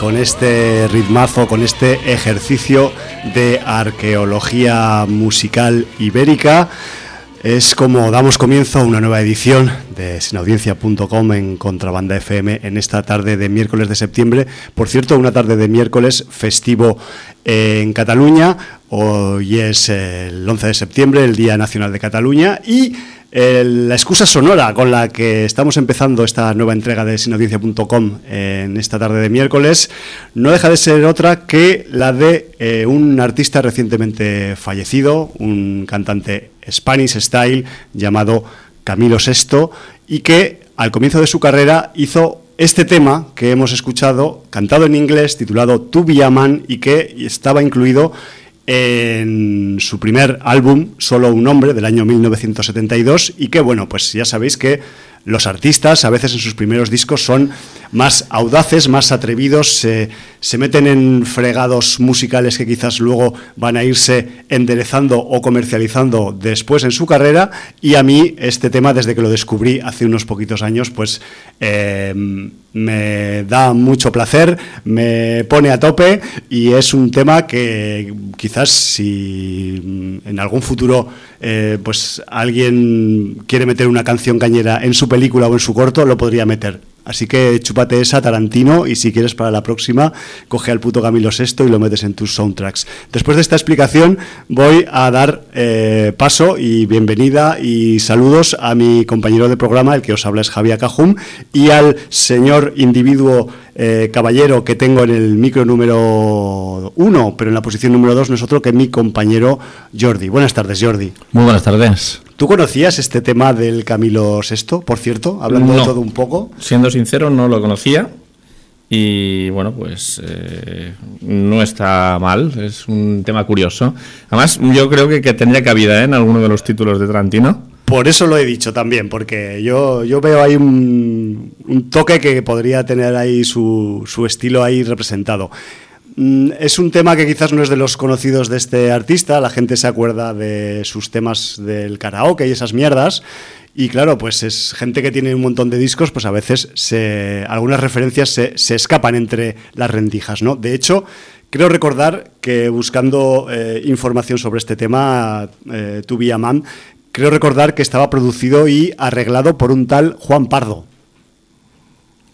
con este ritmazo, con este ejercicio de arqueología musical ibérica, es como damos comienzo a una nueva edición de sinaudiencia.com en Contrabanda FM en esta tarde de miércoles de septiembre. Por cierto, una tarde de miércoles festivo en Cataluña. Hoy es el 11 de septiembre, el Día Nacional de Cataluña. Y la excusa sonora con la que estamos empezando esta nueva entrega de sinaudiencia.com en esta tarde de miércoles no deja de ser otra que la de eh, un artista recientemente fallecido, un cantante Spanish Style llamado Camilo VI y que al comienzo de su carrera hizo este tema que hemos escuchado, cantado en inglés, titulado To Be y que estaba incluido en su primer álbum, Solo un hombre, del año 1972, y que, bueno, pues ya sabéis que los artistas a veces en sus primeros discos son más audaces, más atrevidos, se, meten en fregados musicales que quizás luego van a irse enderezando o comercializando después en su carrera, y a mí este tema, desde que lo descubrí hace unos poquitos años, pues eh, me da mucho placer, me pone a tope y es un tema que quizás si en algún futuro eh, pues alguien quiere meter una canción cañera en su película o en su corto, lo podría meter. Así que chúpate esa, Tarantino, y si quieres para la próxima, coge al puto Camilo VI y lo metes en tus soundtracks. Después de esta explicación, voy a dar eh, paso y bienvenida y saludos a mi compañero de programa, el que os habla es Javier Cajum, y al señor individuo eh, caballero que tengo en el micro número uno, pero en la posición número dos no es otro que mi compañero Jordi. Buenas tardes, Jordi. Muy buenas tardes. ¿Tú conocías este tema del Camilo VI, por cierto? Hablando de No. todo un poco. Siendo sincero, no lo conocía. Y bueno, pues eh, no está mal, es un tema curioso. Además, yo creo que, que tendría cabida ¿eh? en alguno de los títulos de Tarantino. Por eso lo he dicho también, porque yo, yo veo ahí un, un toque que podría tener ahí su, su estilo ahí representado. Mm, Es un tema que quizás no es de los conocidos de este artista, la gente se acuerda de sus temas del karaoke y esas mierdas. Y claro, pues es gente que tiene un montón de discos, pues a veces algunas referencias se, se escapan entre las rendijas, ¿no? De hecho, creo recordar que buscando eh, información sobre este tema, eh, Tu Vía Man, creo recordar que estaba producido y arreglado por un tal Juan Pardo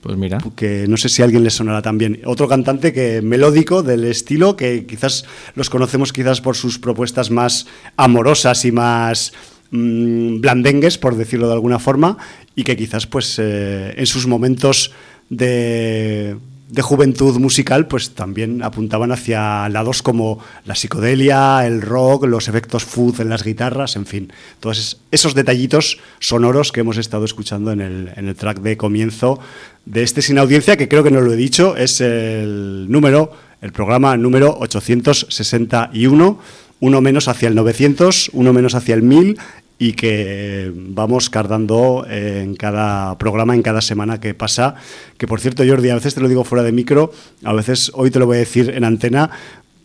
Pues mira, que no sé si alguien le sonará también. Otro cantante que melódico del estilo, que quizás los conocemos quizás por sus propuestas más amorosas y más mm, blandengues, por decirlo de alguna forma, y que quizás pues eh, en sus momentos de, de juventud musical pues también apuntaban hacia lados como la psicodelia, el rock, los efectos fuzz en las guitarras, en fin, todos es- esos detallitos sonoros que hemos estado escuchando en el, en el track de comienzo de este Sin Audiencia, que creo que no lo he dicho, es el número, el programa número 861, uno menos hacia el 900, uno menos hacia el 1000 y que vamos cardando en cada programa, en cada semana que pasa. Que por cierto, Jordi, a veces te lo digo fuera de micro, a veces hoy te lo voy a decir en antena.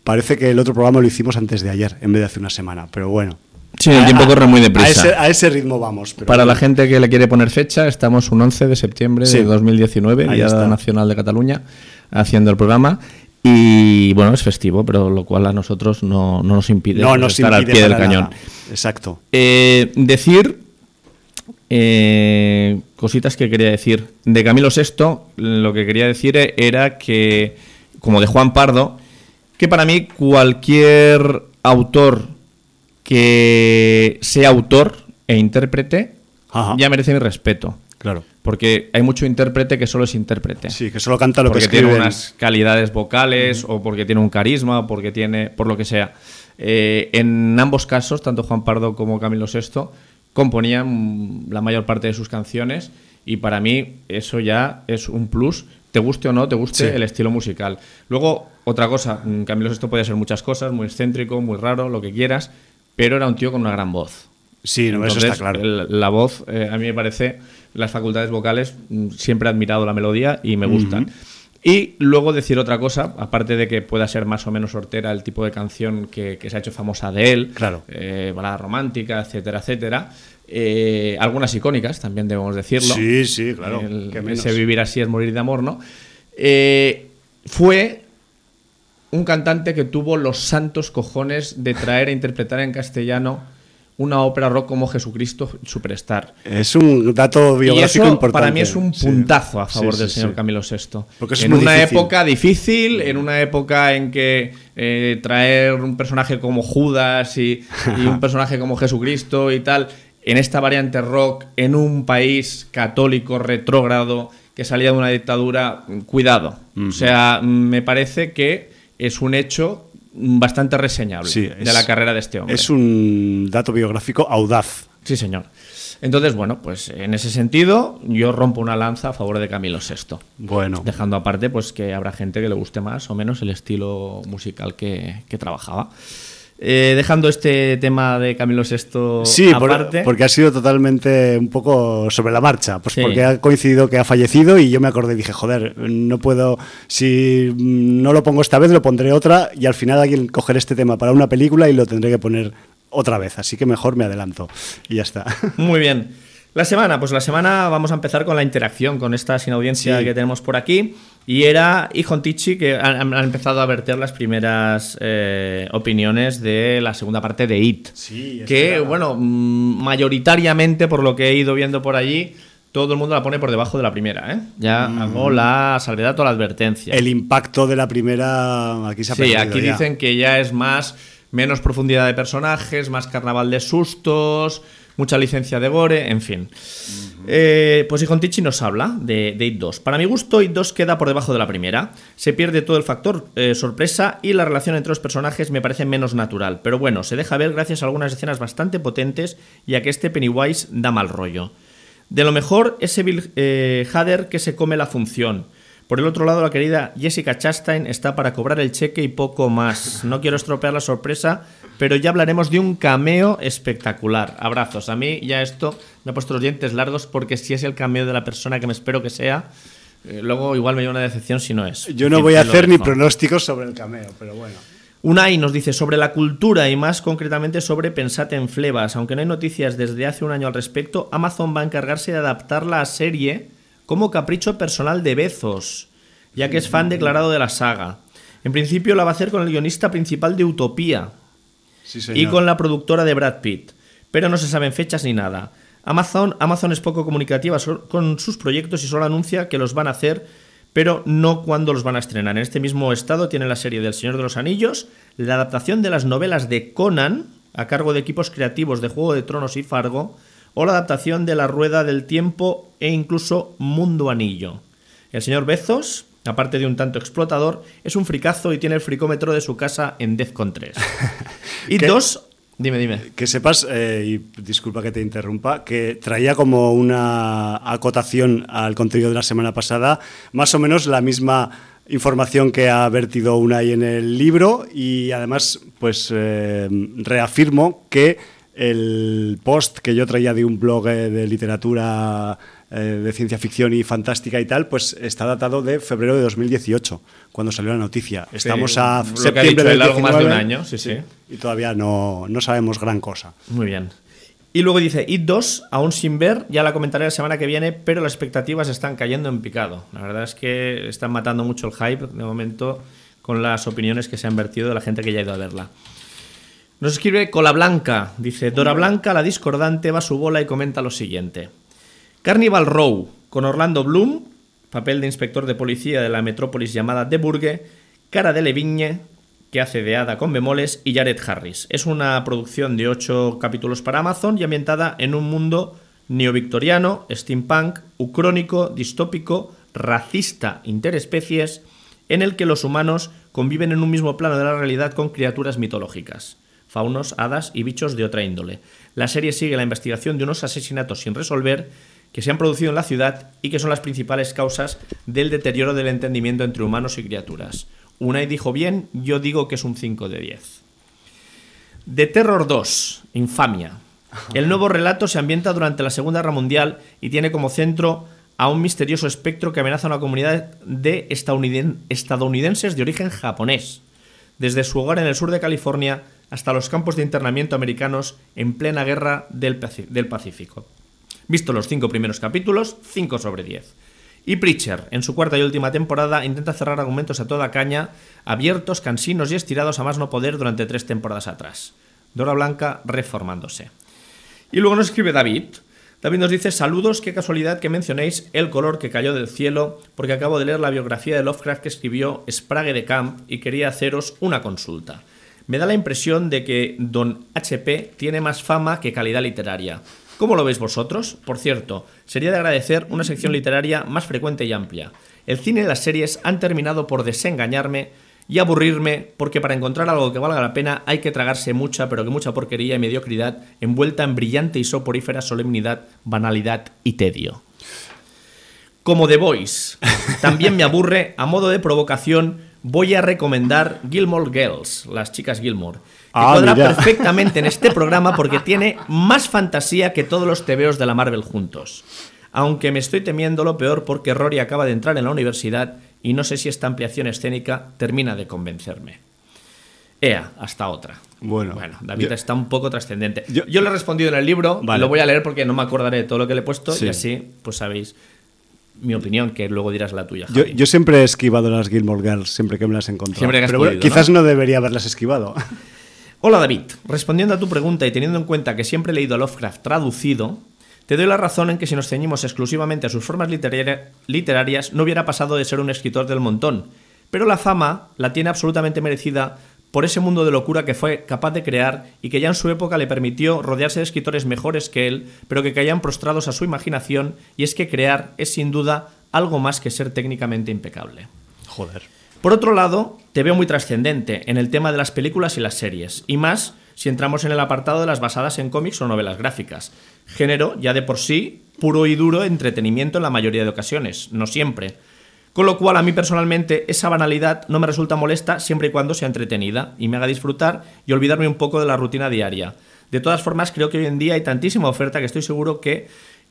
Parece que el otro programa lo hicimos antes de ayer, en vez de hace una semana, pero bueno. Sí, el tiempo corre muy A deprisa. ese, a ese ritmo vamos. pero Para la gente que le quiere poner fecha, estamos un 11 de septiembre Sí. de 2019, Ahí Día está. Nacional de Cataluña, haciendo el programa. Y bueno, es festivo, pero lo cual a nosotros no, no nos impide no nos estar al pie del cañón. nada. Exacto. Eh, decir eh, cositas que quería decir. De Camilo VI, lo que quería decir era que, como de Juan Pardo, que para mí cualquier autor que sea autor e intérprete Ajá. ya merece mi respeto. Claro. Porque hay mucho intérprete que solo es intérprete. Sí, que solo canta lo porque que escribe. tiene unas calidades vocales o porque tiene un carisma o porque tiene por lo que sea. Eh, en ambos casos, tanto Juan Pardo como Camilo VI componían la mayor parte de sus canciones y para mí eso ya es un plus, te guste o no, te guste Sí. el estilo musical. Luego, otra cosa, mm, Camilo VI podía ser muchas cosas, muy excéntrico, muy raro, lo que quieras, pero era un tío con una gran voz. Sí, no, eso Entonces, está claro. el- la voz, eh, a mí me parece, las facultades vocales, mm, siempre he admirado la melodía y me gustan. Y luego decir otra cosa, aparte de que pueda ser más o menos hortera el tipo de canción que, que se ha hecho famosa de él, Claro. eh, balada romántica, etcétera, etcétera. eh, algunas icónicas, también debemos decirlo. Sí, sí, claro. El- ese vivir así es morir de amor, ¿no? Eh, fue un cantante que tuvo los santos cojones de traer e interpretar en castellano una ópera rock como Jesucristo Superstar. Es un dato Y biográfico eso importante. para mí es un Sí. puntazo a favor Sí, del señor. Camilo VI. Porque es en una difícil. época difícil, en una época en que eh, traer un personaje como Judas y, y un personaje como Jesucristo y tal, en esta variante rock, en un país católico retrógrado que salía de una dictadura, cuidado. O sea, me parece que es un hecho bastante reseñable Sí, de la carrera de este hombre. Es un dato biográfico audaz. Sí, señor. Entonces, bueno, pues en ese sentido, yo rompo una lanza a favor de Camilo VI. Bueno, Dejando aparte, pues que habrá gente que le guste más o menos el estilo musical que, que trabajaba. Eh, dejando este tema de Camilo VI sí, por- aparte. porque ha sido totalmente un poco sobre la marcha. Pues Sí. porque ha coincidido que ha fallecido y yo me acordé y dije, joder, no puedo. Si no lo pongo esta vez, lo pondré otra y al final alguien cogerá este tema para una película y lo tendré que poner otra vez. Así que mejor me adelanto. Y ya está. Muy bien. La semana, pues la semana vamos a empezar con la interacción con esta sin audiencia Sí. que tenemos por aquí. Y era Hijon Tichi que han, han empezado a verter las primeras eh, opiniones de la segunda parte de It. Sí, que, bueno, mm, mayoritariamente, por lo que he ido viendo por allí, todo el mundo la pone por debajo de la primera, ¿eh? Ya hago la salvedad o la advertencia. El impacto de la primera aquí se ha Sí, aquí ya. dicen que ya es más menos profundidad de personajes, más carnaval de sustos, mucha licencia de gore, en fin. Eh, pues Hijon Tichi nos habla de, de It 2. Para mi gusto, It 2 queda por debajo de la primera. Se pierde todo el factor eh, sorpresa y la relación entre los personajes me parece menos natural. Pero bueno, se deja ver gracias a algunas escenas bastante potentes y a que este Pennywise da mal rollo. De lo mejor es Bill eh, Hader que se come la función. Por el otro lado, la querida Jessica Chastain está para cobrar el cheque y poco más. No quiero estropear la sorpresa, pero ya hablaremos de un cameo espectacular. Abrazos. A mí ya esto me ha puesto los dientes largos porque si es el cameo de la persona que me espero que sea, eh, luego igual me lleva una decepción si no es. Yo no voy a hacer ni pronósticos sobre el cameo, pero bueno. Unai nos dice sobre la cultura y más concretamente sobre Pensate en Flebas. Aunque no hay noticias desde hace un año al respecto, Amazon va a encargarse de adaptarla a serie como capricho personal de Bezos, ya que es fan declarado de la saga. En principio la va a hacer con el guionista principal de Utopía Sí, y con la productora de Brad Pitt, pero no se saben fechas ni nada. Amazon, Amazon es poco comunicativa con sus proyectos y solo anuncia que los van a hacer, pero no cuándo los van a estrenar. En este mismo estado tiene la serie del Señor de los Anillos, la adaptación de las novelas de Conan, a cargo de equipos creativos de Juego de Tronos y Fargo, o la adaptación de La Rueda del Tiempo e incluso Mundo Anillo. El señor Bezos, aparte de un tanto explotador, es un fricazo y tiene el fricómetro de su casa en Defcon 3. y ¿Qué? dos... Dime, dime. Que sepas, eh, y disculpa que te interrumpa, que traía como una acotación al contenido de la semana pasada, más o menos la misma información que ha vertido Unai en el libro y además pues eh, reafirmo que el post que yo traía de un blog eh, de literatura eh, de ciencia ficción y fantástica y tal, pues está datado de febrero de 2018, cuando salió la noticia. Estamos a septiembre él, algo más de un 19, año, sí, sí. Y todavía no, no sabemos gran cosa. Muy bien. Y luego dice, It 2, aún sin ver, ya la comentaré la semana que viene, pero las expectativas están cayendo en picado. La verdad es que están matando mucho el hype de momento con las opiniones que se han vertido de la gente que ya ha ido a verla. Nos escribe Cola Blanca, dice, Dora Blanca, la discordante, va a su bola y comenta lo siguiente. Carnival Row, con Orlando Bloom, papel de inspector de policía de la metrópolis llamada De Burgh, Cara de Levigne, que hace de Hada con bemoles, y Jared Harris. Es una producción de 8 capítulos para Amazon y ambientada en un mundo neovictoriano, steampunk, ucrónico, distópico, racista, interespecies, en el que los humanos conviven en un mismo plano de la realidad con criaturas mitológicas, faunos, hadas y bichos de otra índole. La serie sigue la investigación de unos asesinatos sin resolver que se han producido en la ciudad y que son las principales causas del deterioro del entendimiento entre humanos y criaturas. Unai dijo bien, yo digo que es un 5 de 10. The Terror 2, Infamia. El nuevo relato se ambienta durante la Segunda Guerra Mundial y tiene como centro a un misterioso espectro que amenaza a una comunidad de estadouniden- estadounidenses de origen japonés, desde su hogar en el sur de California hasta los campos de internamiento americanos en plena guerra del, Pacífico. Visto los cinco primeros capítulos, 5 sobre 10. Y Preacher, en su cuarta y última temporada, intenta cerrar argumentos a toda caña, abiertos, cansinos y estirados a más no poder durante tres temporadas atrás. Dora Blanca reformándose. Y luego nos escribe David. David nos dice, saludos, qué casualidad que mencionéis el color que cayó del cielo, porque acabo de leer la biografía de Lovecraft que escribió Sprague de Camp y quería haceros una consulta. Me da la impresión de que Don HP tiene más fama que calidad literaria. ¿Cómo lo veis vosotros? Por cierto, sería de agradecer una sección literaria más frecuente y amplia. El cine y las series han terminado por desengañarme y aburrirme porque para encontrar algo que valga la pena hay que tragarse mucha, pero que mucha porquería y mediocridad envuelta en brillante y soporífera solemnidad, banalidad y tedio. Como The Voice, también me aburre, a modo de provocación, voy a recomendar Gilmore Girls, las chicas Gilmore. Que Ah, cuadra mira. perfectamente en este programa porque tiene más fantasía que todos los tebeos de la Marvel juntos. Aunque me estoy temiendo lo peor porque Rory acaba de entrar en la universidad y no sé si esta ampliación escénica termina de convencerme. Ea, hasta otra. Bueno, bueno David yo- está un poco trascendente. yo- Yo, le he respondido en el libro, Vale. lo voy a leer porque no me acordaré de todo lo que le he puesto Sí. y así, pues sabéis mi opinión, que luego dirás la tuya. Yo, siempre he esquivado las Gilmore Girls, siempre que me las he encontrado. Siempre que has Pero bueno, quizás ¿no? debería haberlas esquivado. Hola David, respondiendo a tu pregunta y teniendo en cuenta que siempre he leído Lovecraft traducido, te doy la razón en que si nos ceñimos exclusivamente a sus formas literaria- literarias no hubiera pasado de ser un escritor del montón. Pero la fama la tiene absolutamente merecida por ese mundo de locura que fue capaz de crear y que ya en su época le permitió rodearse de escritores mejores que él, pero que caían prostrados a su imaginación, y es que crear es sin duda algo más que ser técnicamente impecable. Joder. Por otro lado, te veo muy trascendente en el tema de las películas y las series, y más si entramos en el apartado de las basadas en cómics o novelas gráficas. Género ya de por sí puro y duro entretenimiento en la mayoría de ocasiones, no siempre. Con lo cual a mí personalmente esa banalidad no me resulta molesta siempre y cuando sea entretenida y me haga disfrutar y olvidarme un poco de la rutina diaria. De todas formas, creo que hoy en día hay tantísima oferta que estoy seguro que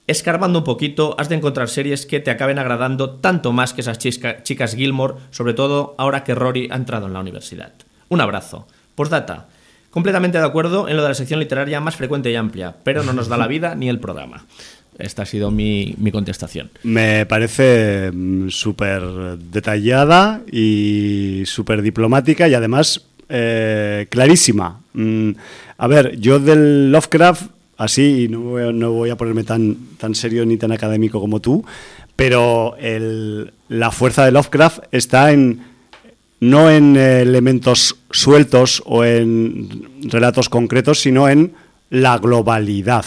escarbando un poquito has de encontrar series que te acaben agradando tanto más que esas chicas Gilmore, sobre todo ahora que Rory ha entrado en la universidad. Un abrazo. Postdata. Completamente de acuerdo en lo de la sección literaria más frecuente y amplia, pero no nos da la vida ni el programa. Esta ha sido mi, mi contestación. Me parece mm, súper detallada y súper diplomática y además eh, clarísima. Mm, a ver, yo del Lovecraft, así, y no no voy a ponerme tan, tan serio ni tan académico como tú, pero la fuerza de Lovecraft está en no en elementos sueltos o en relatos concretos, sino en la globalidad.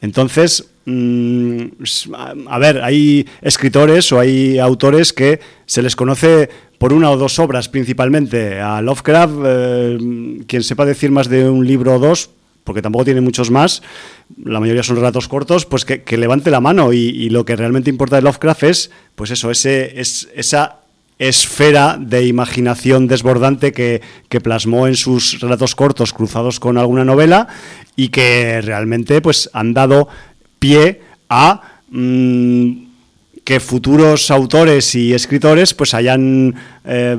Entonces, a a ver, hay escritores o hay autores que se les conoce por una o dos obras principalmente. A Lovecraft, eh, quien sepa decir más de un libro o dos, porque tampoco tiene muchos más, la mayoría son relatos cortos, pues que, levante la mano y, y lo que realmente importa de Lovecraft es, pues eso, ese, es, esa esfera de imaginación desbordante que, que plasmó en sus relatos cortos cruzados con alguna novela y que realmente pues han dado pie a mm, que futuros autores y escritores pues hayan eh,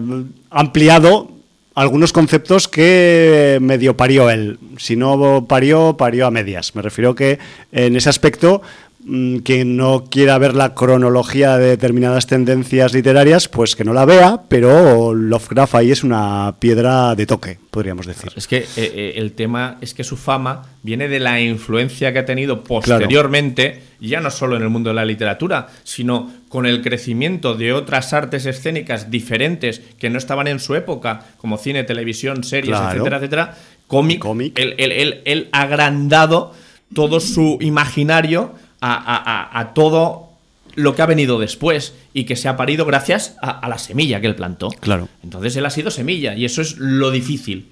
ampliado algunos conceptos que medio parió él. Si no parió, parió a medias. Me refiero que en ese aspecto mm, quien no quiera ver la cronología de determinadas tendencias literarias, pues que no la vea, pero Lovecraft ahí es una piedra de toque, podríamos decir. Es que eh, eh, el tema es que su fama viene de la influencia que ha tenido posteriormente, ya no solo en el mundo de la literatura, sino con el crecimiento de otras artes escénicas diferentes que no estaban en su época, como cine, televisión, series, Claro. etcétera, etcétera. Cómic, él- él- él ha agrandado todo su imaginario a, a- a- a todo lo que ha venido después y que se ha parido gracias a, a la semilla que él plantó. Claro. Entonces él ha sido semilla y eso es lo difícil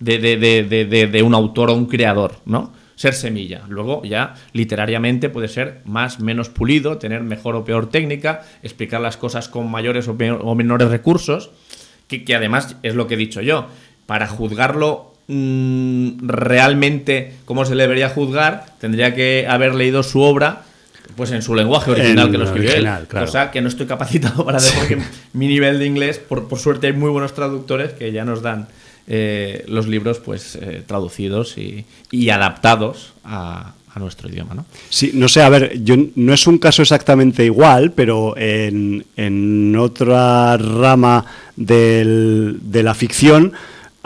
de, de- de- de- de- de un autor o un creador, ¿no? Ser semilla. Luego ya literariamente puede ser más, menos pulido, tener mejor o peor técnica, explicar las cosas con mayores o, peor- o menores recursos, que, que además es lo que he dicho yo. Para juzgarlo realmente como se le debería juzgar, tendría que haber leído su obra pues en su lenguaje original En que lo escribió original, él. claro. Cosa que no estoy capacitado para hacer porque mi nivel de inglés, por, por suerte hay muy buenos traductores que ya nos dan eh, los libros pues eh, traducidos y, y adaptados a, a nuestro idioma, ¿no? Sí, no sé, a ver, yo no es un caso exactamente igual, pero en, en otra rama del- de la ficción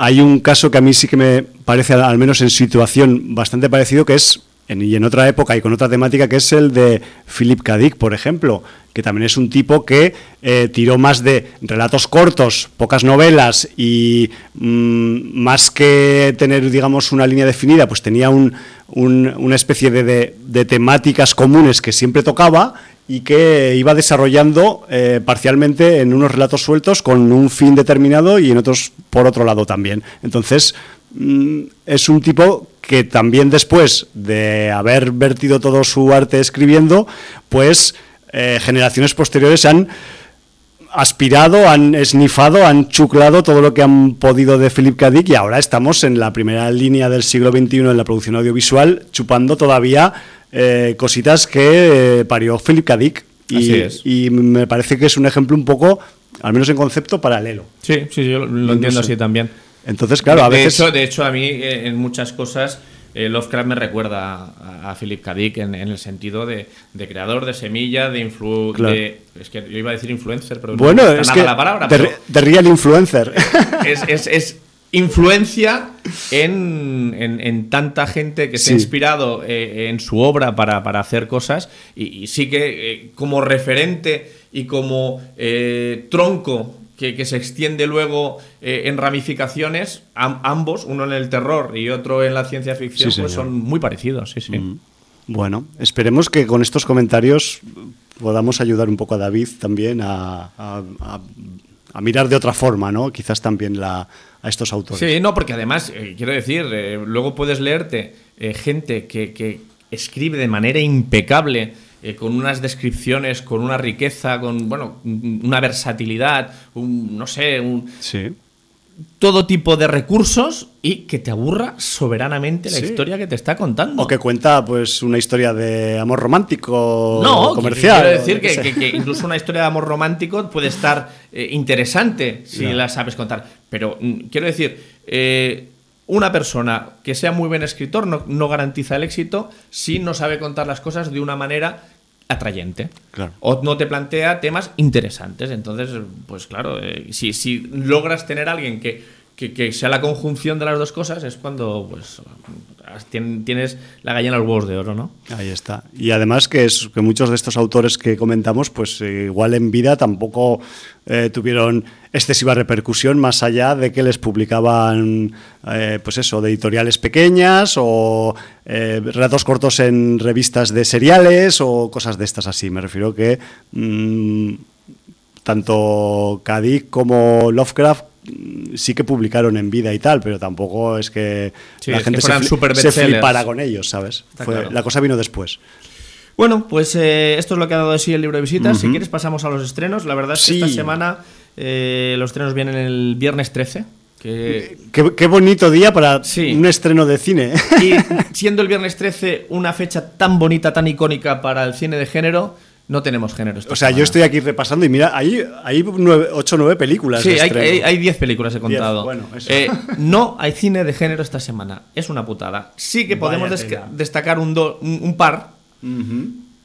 hay un caso que a mí sí que me parece, al menos en situación, bastante parecido, que es, y en otra época y con otra temática, que es el de Philip K. Dick, por ejemplo, que también es un tipo que eh, tiró más de relatos cortos, pocas novelas y mm, más que tener, digamos, una línea definida, pues tenía un- un- una especie de, de- de temáticas comunes que siempre tocaba y que iba desarrollando eh, parcialmente en unos relatos sueltos con un fin determinado y en otros por otro lado también. Entonces, mm, es un tipo que también después de haber vertido todo su arte escribiendo, pues eh, generaciones posteriores han aspirado, han esnifado, han chuclado todo lo que han podido de Philip K. Dick y ahora estamos en la primera línea del siglo XXI en la producción audiovisual chupando todavía eh, cositas que eh, parió Philip K. Dick. Y, Así es. y me parece que es un ejemplo un poco, al menos en concepto, paralelo. Sí, sí, yo lo, No entiendo sé. así también. Entonces, claro, a de, veces... hecho, de hecho, a mí eh, en muchas cosas eh, Lovecraft me recuerda a, a Philip K. Dick en, en el sentido de, de creador, de semilla, de influ... Claro. de- es que yo iba a decir influencer, pero bueno, no es nada que la palabra. de, pero- de real influencer. es, es- es influencia en, en- en tanta gente que se ha inspirado eh, en su obra para, para hacer cosas y, y sí que eh, como referente y como tronco que, que se extiende luego eh, en ramificaciones, am- ambos, uno en el terror y otro en la ciencia ficción, Sí, pues son muy parecidos. Sí, sí. Bueno, esperemos que con estos comentarios podamos ayudar un poco a David también a, a- a- a mirar de otra forma, ¿no? Quizás también la, a estos autores. Sí, no, porque además, eh, quiero decir, eh, luego puedes leerte gente que, que escribe de manera impecable, eh, con unas descripciones, con una riqueza, con, bueno, una versatilidad, un, no sé, un, Sí. todo tipo de recursos y que te aburra soberanamente la Sí. historia que te está contando. O que cuenta pues una historia de amor romántico no, comercial. Quiero decir que, incluso una historia de amor romántico puede estar eh, interesante si la sabes contar. Pero mm, quiero decir, eh, una persona que sea muy buen escritor no, no garantiza el éxito si no sabe contar las cosas de una manera atrayente. Claro. O no te plantea temas interesantes. Entonces, pues claro, eh, si, si logras tener a alguien que, que- sea la conjunción de las dos cosas, es cuando pues tien- tienes la gallina a los huevos de oro, ¿no? Ahí está. Y además que, es, que muchos de estos autores que comentamos, pues eh, igual en vida tampoco eh, tuvieron excesiva repercusión, más allá de que les publicaban, eh, pues eso, de editoriales pequeñas o relatos cortos en revistas de seriales o cosas de estas así. Me refiero que mm, tanto Kadik como Lovecraft sí que publicaron en vida y tal, pero tampoco es que Sí, la es gente que se, fli- se flipara con ellos, ¿sabes? Está Fue- claro. La cosa vino después. Bueno, pues eh, esto es lo que ha dado de sí el libro de visitas. Si quieres pasamos a los estrenos. La verdad es que Sí. esta semana eh, los estrenos vienen el viernes 13. Que, Qué, qué bonito día para Sí. un estreno de cine. y siendo el viernes 13 una fecha tan bonita, tan icónica para el cine de género, no tenemos género. esta o sea, yo estoy aquí repasando y mira, hay, hay nueve, ocho o nueve películas. Sí, de hay, hay, hay 10 películas, he contado. bueno, eso. Eh, no hay cine de género esta semana. Es una putada. Sí que podemos destacar un, do- un, un par.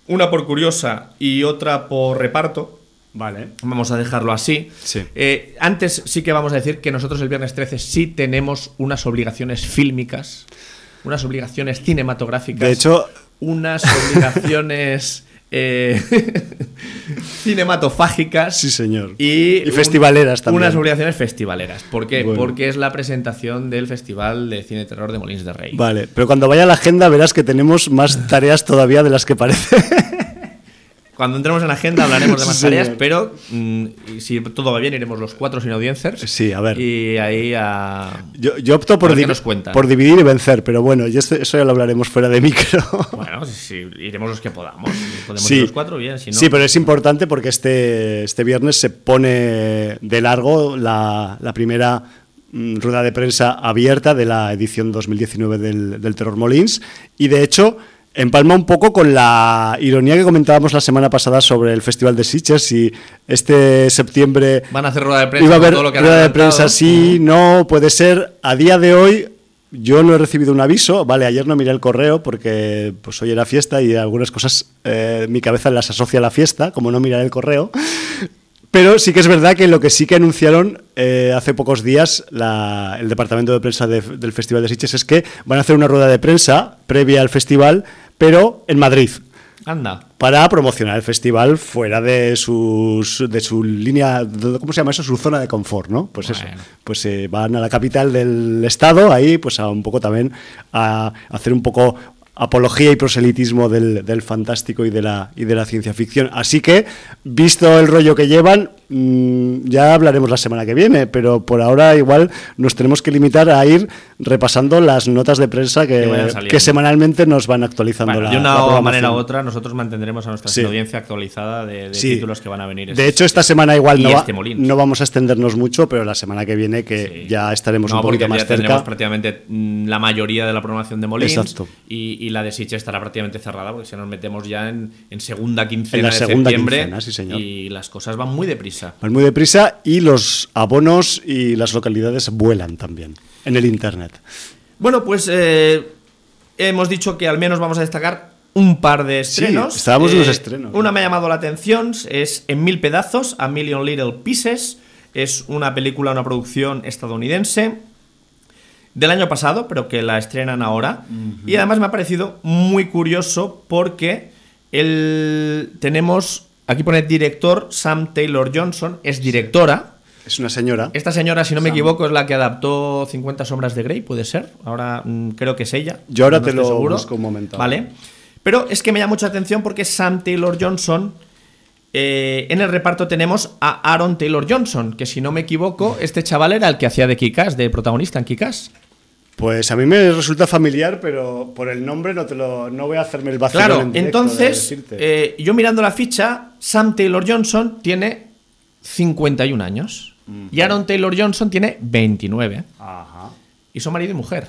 una por curiosa y otra por reparto. Vale. Vamos a dejarlo así. Sí. Eh, antes sí que vamos a decir que nosotros el viernes 13 sí tenemos unas obligaciones fílmicas, unas obligaciones cinematográficas. De hecho, unas obligaciones eh, cinematofágicas. Sí, señor. Y, Y festivaleras también. Unas obligaciones festivaleras. ¿Por qué? Bueno. Porque es la presentación del Festival de Cine Terror de Molins de Rey. Vale, pero cuando vaya a la agenda verás que tenemos más tareas todavía de las que parece. Cuando entremos en la agenda hablaremos de más Sí, tareas, pero mm, si todo va bien iremos los cuatro sin audiencers. Sí, a ver. Y ahí a... Yo, yo opto por, dividir y vencer, pero bueno, eso ya lo hablaremos fuera de micro. Bueno, iremos los que podamos. Podemos Sí. ir los cuatro, bien. Si no, Sí, pero es importante porque este, este viernes se pone de largo la, la primera mm, rueda de prensa abierta de la edición 2019 del, del Terror Molins y de hecho empalma un poco con la ironía que comentábamos la semana pasada sobre el Festival de Sitges y este septiembre van a hacer rueda de prensa iba a con haber todo lo que rueda de prensa sí, no, puede ser. A día de hoy yo no he recibido un aviso, vale, ayer no miré el correo porque pues hoy era fiesta y algunas cosas eh, mi cabeza las asocia a la fiesta, como no mirar el correo. Pero sí que es verdad que lo que sí que anunciaron eh, hace pocos días la- el departamento de prensa de- del Festival de Sitges es que van a hacer una rueda de prensa previa al festival, pero en Madrid Anda. para promocionar el festival fuera de sus de su línea ¿cómo se llama eso? su zona de confort, ¿no? Pues eso. Pues eh, van a la capital del estado ahí pues a un poco también a hacer un poco apología y proselitismo del, del fantástico y de la y de la ciencia ficción. Así que visto el rollo que llevan ya hablaremos la semana que viene, pero por ahora igual nos tenemos que limitar a ir repasando las notas de prensa Que que, semanalmente nos van actualizando Bueno, la, de una la manera u otra, nosotros mantendremos a nuestra Sí. audiencia actualizada de, de Sí. títulos que van a venir. De hecho, esta semana igual no, este no vamos a extendernos mucho, pero la semana que viene que Sí. ya estaremos no, un poquito más ya cerca. prácticamente mm, la mayoría de la programación de Molins y, y la de Sitges estará prácticamente cerrada porque si nos metemos ya en, en segunda quincena En la de segunda septiembre quincena, señor. y las cosas van muy deprisa. Van muy deprisa y los abonos y las localidades vuelan también en el internet. Bueno, pues eh, hemos dicho que al menos vamos a destacar un par de Sí, estrenos. Eh, estábamos en los estrenos. Una me ha llamado la atención, es En Mil Pedazos, A Million Little Pieces. Es una película, una producción estadounidense del año pasado, pero que la estrenan ahora. Y además me ha parecido muy curioso porque el, tenemos, aquí pone director Sam Taylor Johnson, es directora. Es una señora. Esta señora, si no me equivoco, es la que adaptó 50 sombras de Grey, puede ser. Ahora mm, creo que es ella. Yo ahora no te lo seguro. busco un momento. Vale. Pero es que me llama mucha atención porque Sam Taylor Johnson. eh, en el reparto tenemos a Aaron Taylor Johnson, que si no me equivoco, este chaval era el que hacía de Kikas, de protagonista en Kikas. Pues a mí me resulta familiar, pero por el nombre no te lo no voy a hacerme el vacío. Claro, entonces, eh, yo mirando la ficha, Sam Taylor Johnson tiene 51 años. Y Aaron Taylor Johnson tiene 29. Ajá. y son marido y mujer.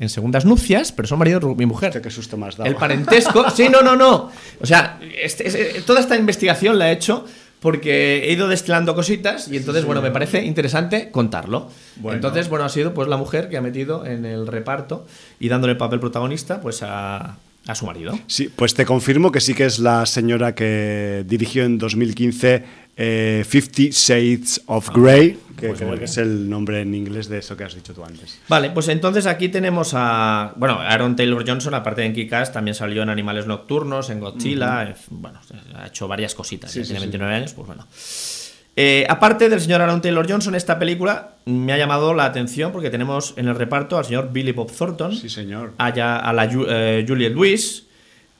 En segundas nupcias, pero son marido y mujer. Qué susto dado. El parentesco. Sí, no, no, no. O sea, este- este- toda esta investigación la he hecho porque he ido destilando cositas y entonces, bueno, me parece interesante contarlo. Bueno. Entonces, bueno, ha sido pues la mujer que ha metido en el reparto y dándole el papel protagonista pues a, a su marido. Sí, pues te confirmo que sí que es la señora que dirigió en 2015 eh, Fifty Shades of Grey, que pues creo muy que es el nombre en inglés de eso que has dicho tú antes. Vale, pues entonces aquí tenemos a. Bueno, Aaron Taylor Johnson, aparte de en Kikas, también salió en Animales Nocturnos, en Godzilla. Bueno, ha hecho varias cositas. Sí, ya sí, tiene sí. 29 años, pues bueno. Eh, aparte del señor Aaron Taylor Johnson, esta película me ha llamado la atención porque tenemos en el reparto al señor Billy Bob Thornton, Sí, señor. a, a la eh, Juliette Lewis,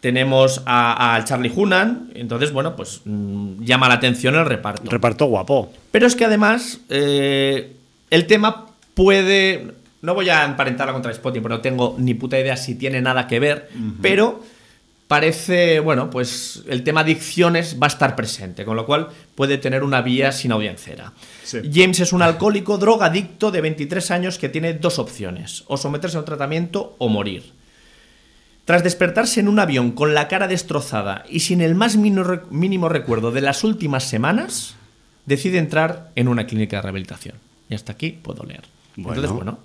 tenemos a, a Charlie Hunnam, entonces, bueno, pues mm, llama la atención el reparto. Reparto guapo. Pero es que además eh, el tema puede... No voy a emparentarla contra Spotting, porque no tengo ni puta idea si tiene nada que ver, pero parece, bueno, pues el tema adicciones va a estar presente, con lo cual puede tener una vía sin audiencera. Sí. James es un alcohólico drogadicto de 23 años que tiene dos opciones, o someterse a un tratamiento o morir. Tras despertarse en un avión con la cara destrozada y sin el más mínimo, rec- mínimo recuerdo de las últimas semanas, decide entrar en una clínica de rehabilitación. Y hasta aquí puedo leer. Bueno. Entonces, bueno,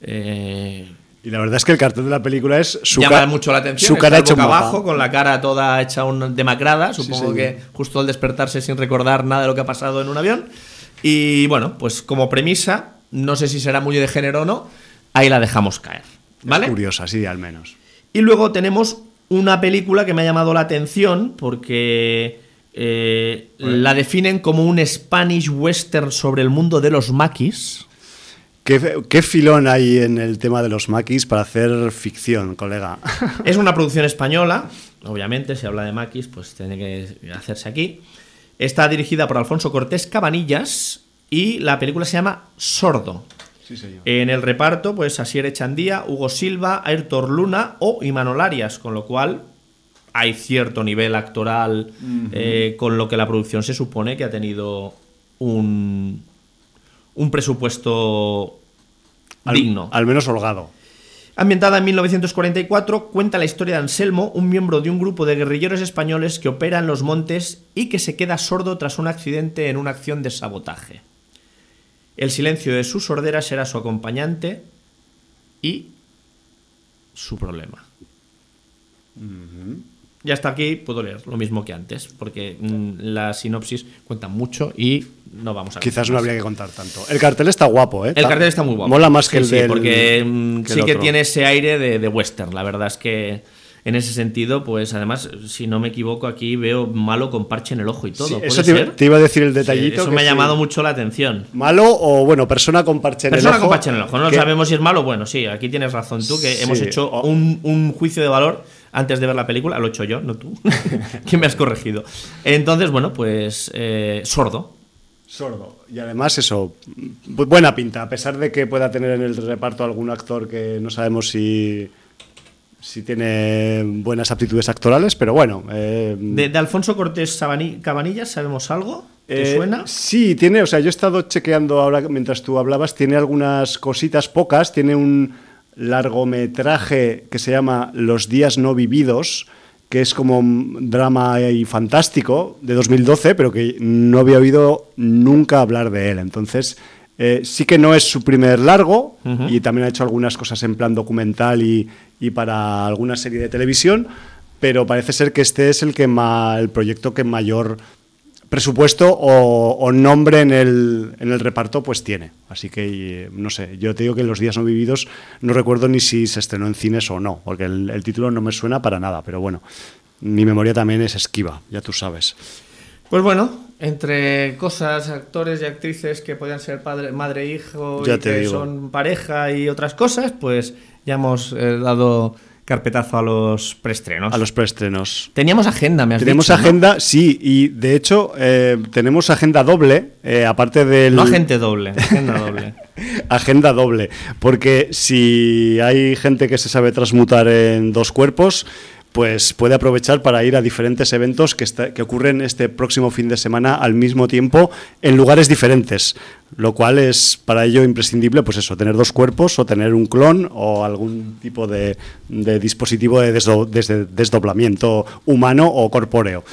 eh, Y la verdad es que el cartel de la película es su, Llama mucho la atención. su cara hecha abajo, con la cara toda hecha un, demacrada. Supongo que justo al despertarse sin recordar nada de lo que ha pasado en un avión. Y bueno, pues como premisa, no sé si será muy de género o no, ahí la dejamos caer. ¿Vale? Es curiosa, sí, al menos. Y luego tenemos una película que me ha llamado la atención porque eh, la definen como un Spanish western sobre el mundo de los maquis. ¿Qué, qué filón hay en el tema de los maquis para hacer ficción, colega? Es una producción española, obviamente, si habla de maquis, pues tiene que hacerse aquí. Está dirigida por Alfonso Cortés Cabanillas y la película se llama Sordo. Sí, señor. En el reparto, pues Asier Echandía, Hugo Silva, Ayrton Luna o Imanol Arias, con lo cual hay cierto nivel actoral eh, con lo que la producción se supone que ha tenido un, un presupuesto Al- digno. Al menos holgado. Ambientada en 1944, cuenta la historia de Anselmo, un miembro de un grupo de guerrilleros españoles que opera en los montes y que se queda sordo tras un accidente en una acción de sabotaje. El silencio de su sordera será su acompañante y su problema. Ya hasta aquí puedo leer lo mismo que antes, porque mm, la sinopsis cuenta mucho y no vamos a Quizás no habría que contar tanto. El cartel está guapo, ¿eh? El cartel está muy guapo. Mola más que Sí, el sí, del. porque que sí que otro. tiene ese aire de, de western. La verdad es que en ese sentido, pues además, si no me equivoco, aquí veo malo con parche en el ojo y todo. Sí, ¿Puede eso te, iba- ser? te iba a decir el Sí, detallito. eso que me ha llamado mucho la atención. Malo o, bueno, persona con parche en Persona el ojo. con parche en el ojo. No que- sabemos si es malo. Bueno, sí, aquí tienes razón tú, que hemos hecho un, un juicio de valor antes de ver la película. Lo he hecho yo, no tú. que me has corregido. Entonces, bueno, pues eh, sordo. Sordo. Y además, eso, bu- buena pinta, a pesar de que pueda tener en el reparto algún actor que no sabemos si, si tiene buenas aptitudes actorales, pero bueno. eh, De, de Alfonso Cortés Cabanillas, ¿sabemos algo? ¿Te eh, suena? Sí, tiene, o sea, yo he estado chequeando ahora mientras tú hablabas, tiene algunas cositas pocas, tiene un largometraje que se llama Los días no vividos, que es como un drama y fantástico de 2012, pero que no había oído nunca hablar de él. Entonces, eh, sí que no es su primer largo y también ha hecho algunas cosas en plan documental y, y para alguna serie de televisión, pero parece ser que este es el, que ma- el proyecto que mayor presupuesto o, o nombre en el, en el reparto pues tiene. Así que, eh, no sé, yo te digo que Los días no vividos no recuerdo ni si se estrenó en cines o no, porque el, el título no me suena para nada, pero bueno, mi memoria también es esquiva, ya tú sabes. Pues bueno, entre cosas, actores y actrices que podían ser padre, madre e hijo Ya y que digo. son pareja y otras cosas, pues ya hemos eh, dado carpetazo a los preestrenos. A los preestrenos. Teníamos agenda, me has Tenemos dicho, ¿no? agenda, sí, y de hecho eh, tenemos agenda doble, eh, aparte del... No agente doble, agenda doble. Agenda doble, porque si hay gente que se sabe transmutar en dos cuerpos, pues puede aprovechar para ir a diferentes eventos que, ocurren este próximo fin de semana al mismo tiempo en lugares diferentes, lo cual es para ello imprescindible, pues eso, tener dos cuerpos o tener un clon o algún tipo de, de dispositivo de desdoblamiento humano o corpóreo.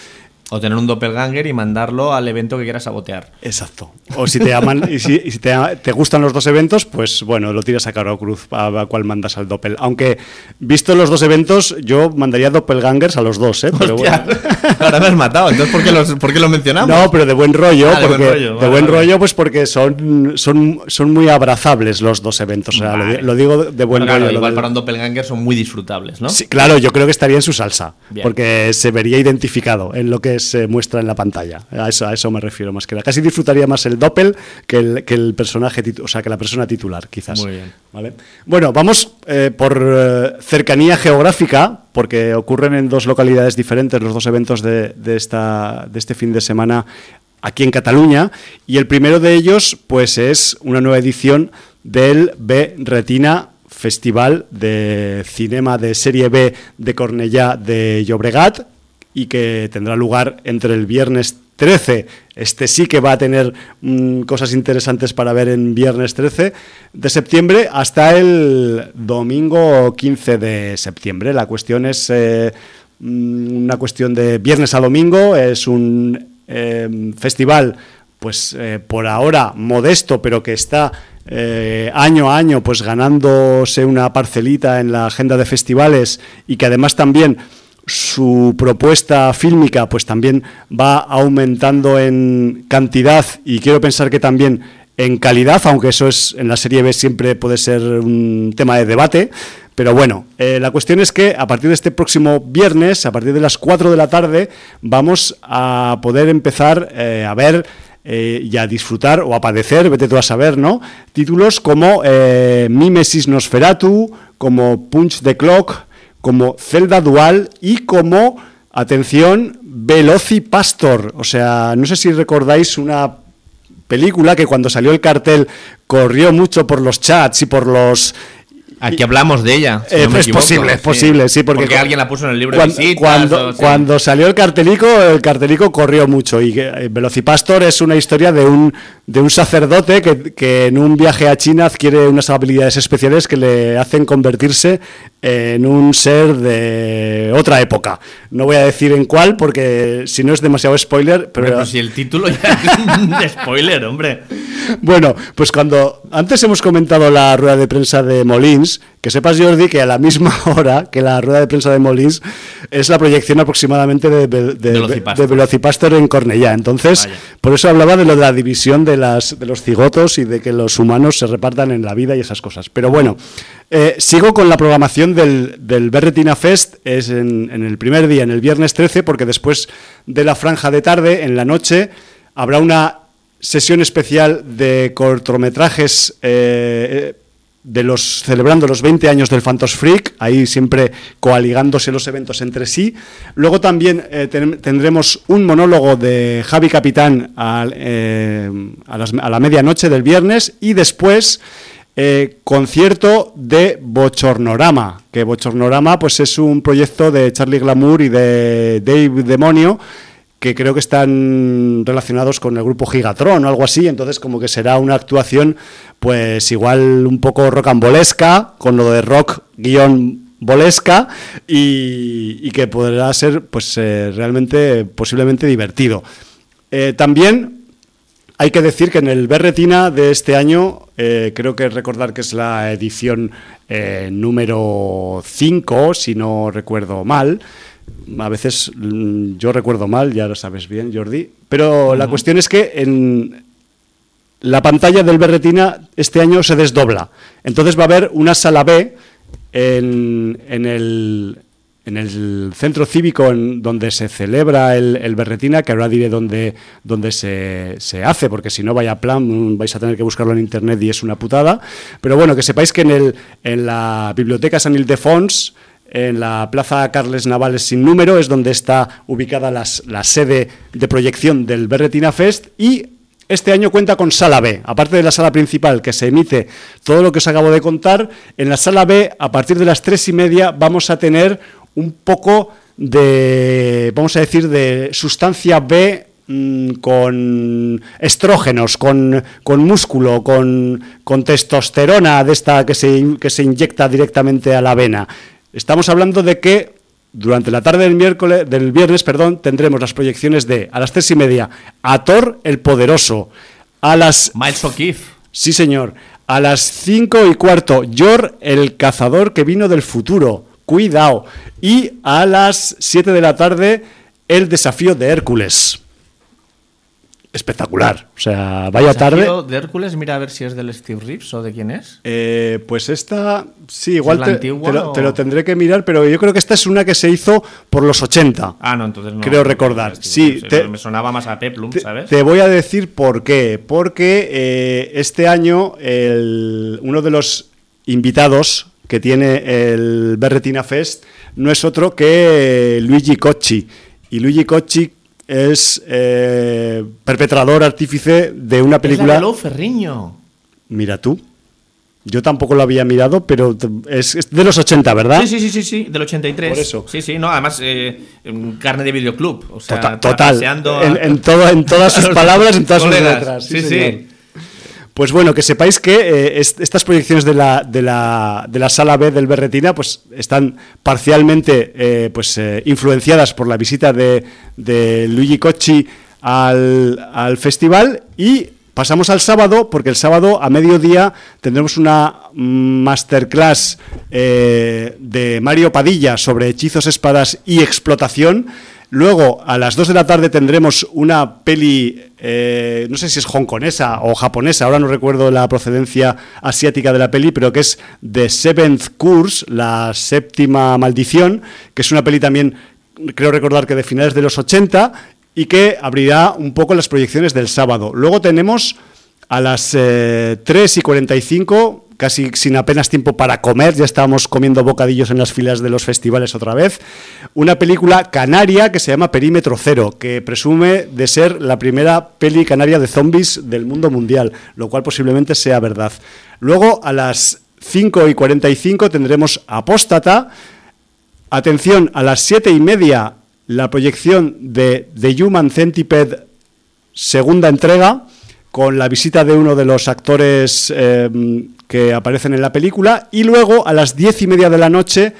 O tener un doppelganger y mandarlo al evento que quieras sabotear. Exacto. O si te aman y si, y si te, te gustan los dos eventos, pues bueno, lo tiras a Caro Cruz a, a cuál mandas al Doppel. Aunque, visto los dos eventos, yo mandaría Doppelgangers a los dos, ¿eh? Pero Hostia, bueno. ahora me has matado. Entonces, ¿por qué, los, por qué lo mencionamos? No, pero de buen rollo, Ah, de porque buen rollo, de buen vale. rollo, pues porque son, son, son muy abrazables los dos eventos. O sea, lo di- Vale. lo, digo de buen claro, rollo. lo igual para un doppelganger son muy disfrutables, ¿no? Sí, claro, yo creo que estaría en su salsa, Bien. porque se vería identificado en lo que se muestra en la pantalla. A eso, a eso me refiero más que nada. Casi disfrutaría más el doppel que el, que el personaje, o sea, que la persona titular, quizás. Muy bien. ¿Vale? Bueno, vamos eh, por eh, cercanía geográfica, porque ocurren en dos localidades diferentes los dos eventos de, de esta, de este fin de semana aquí en Cataluña. Y el primero de ellos, pues, es una nueva edición del B Retina Festival de Cinema de Serie B de Cornellá de Llobregat y que tendrá lugar entre el viernes 13. Este sí que va a tener mm, cosas interesantes para ver en viernes 13 de septiembre hasta el domingo 15 de septiembre. La cuestión es eh, mm, una cuestión de viernes a domingo. Es un eh, festival, pues eh, por ahora modesto, pero que está año a año pues ganándose una parcelita en la agenda de festivales y que además también su propuesta fílmica pues también va aumentando en cantidad y quiero pensar que también en calidad, aunque eso es en la serie B siempre puede ser un tema de debate. Pero bueno, eh, la cuestión es que a partir de este próximo viernes, a partir de las 4 de la tarde, vamos a poder empezar eh, a ver eh, y a disfrutar o a padecer, vete tú a saber, ¿no? Títulos como Mimesis Nosferatu, como Punch the Clock, como Zelda Dual y como, atención, Velocipastor. O sea, no sé si recordáis una película que cuando salió el cartel corrió mucho por los chats y por los Aquí hablamos de ella. si Eh, no es posible, es posible, sí, porque cu- alguien la puso en el libro cuando, de visitas. cuando, o- sí. cuando salió el cartelico, el cartelico corrió mucho. Y eh, Velocipastor es una historia de un, de un sacerdote que, que en un viaje a China adquiere unas habilidades especiales que le hacen convertirse en un ser de otra época. No voy a decir en cuál, porque si no es demasiado spoiler, pero. Pues si el título ya es spoiler, hombre. Bueno, pues cuando antes hemos comentado la rueda de prensa de Molins, que sepas Jordi que a la misma hora que la rueda de prensa de Molins es la proyección aproximadamente de, de- de- Velocipastor. de Velocipastor en Cornellá. Entonces, Vaya. por eso hablaba de lo de la división de, las, de los cigotos y de que los humanos se repartan en la vida y esas cosas. Pero bueno, eh, sigo con la programación del, del Berretina Fest, es en, en el primer día, en el viernes 13, porque después de la franja de tarde, en la noche, habrá una sesión especial de cortometrajes eh, eh, de los celebrando los 20 años del Phantos Freak, ahí siempre coaligándose los eventos entre sí. Luego también eh, ten- tendremos un monólogo de Javi Capitán eh, a, las- a la medianoche del viernes y después eh, concierto de Bochornorama, que Bochornorama pues es un proyecto de Charlie Glamour y de Dave Demonio que creo que están relacionados con el grupo Gigatron o algo así, entonces como que será una actuación pues igual un poco rocambolesca, con lo de rock guion bolesca y, que podrá ser pues eh, realmente posiblemente divertido. Eh, también hay que decir que en el Berretina de este año, eh, creo que recordar que es la edición número 5, si no recuerdo mal. A veces mm, yo recuerdo mal, ya lo sabes bien, Jordi. Pero la cuestión es que en la pantalla del Berretina este año se desdobla. Entonces va a haber una sala B en, en el, en el centro cívico en donde se celebra el, el Berretina, que ahora diré dónde, dónde se, se hace, porque si no vaya plan vais a tener que buscarlo en internet y es una putada. Pero bueno, que sepáis que en, el, en la Biblioteca San Ildefons, en la Plaza Carles Navales sin número, es donde está ubicada la sede de proyección del Berretina Fest y este año cuenta con sala B, aparte de la sala principal que se emite todo lo que os acabo de contar, en la sala B a partir de las tres y media vamos a tener un poco de, vamos a decir, de sustancia B mm, con estrógenos, con, con músculo, con, con testosterona de esta que se, que se inyecta directamente a la vena. Estamos hablando de que durante la tarde del miércoles, del viernes, perdón, tendremos las proyecciones de a las tres y media a Thor el Poderoso, a las Miles O'Keefe. sí señor, a las cinco y cuarto Yor el Cazador que vino del futuro, cuidado, y a las 7 de la tarde el Desafío de Hércules. Espectacular, o sea, vaya tarde. De Hércules, mira a ver si es del Steve Reeves o de quién es. Eh, pues esta, sí, igual te, lo, o- te lo tendré que mirar, pero yo creo que esta es una que se hizo por los 80. Ah, no, entonces no. Creo recordar. Sí, te- me sonaba más a Peplum, ¿sabes? te voy a decir por qué. Porque eh, este año el- uno de los invitados que tiene el Berretina Fest no es otro que Luigi Cocci. Y Luigi Cocci es eh, perpetrador artífice de una Es la película... de Lou Ferriño. Mira tú. Yo tampoco lo había mirado, pero es, es de los 80, ¿verdad? Sí, sí, sí, sí, sí, del 83. Por eso. Sí, sí, no, además, eh, en carne de videoclub. O sea, Tota- total. paseando a- En, en todo- en todas sus palabras, en todas sus letras. Sí, sí. Pues bueno, que sepáis que eh, est- estas proyecciones de la, de, la, de la sala B del Berretina pues, están parcialmente eh, pues, eh, influenciadas por la visita de, de Luigi Cocci al, al festival y Pasamos al sábado, porque el sábado a mediodía tendremos una masterclass de Mario Padilla sobre hechizos, espadas y explotación. Luego, a las 2 de la tarde tendremos una peli, eh, no sé si es hongkonesa o japonesa, ahora no recuerdo la procedencia asiática de la peli, pero que es The Seventh Curse, la séptima maldición, que es una peli también, creo recordar que de finales de los 80, y que abrirá un poco las proyecciones del sábado. Luego tenemos a las 3 eh, y 45, casi sin apenas tiempo para comer, ya estábamos comiendo bocadillos en las filas de los festivales otra vez, una película canaria que se llama Perímetro Cero, que presume de ser la primera peli canaria de zombies del mundo mundial, lo cual posiblemente sea verdad. Luego a las 5 y 45 tendremos Apóstata. Atención, a las 7 y media la proyección de The Human Centipede segunda entrega con la visita de uno de los actores eh, que aparecen en la película y luego a las diez y media de la noche,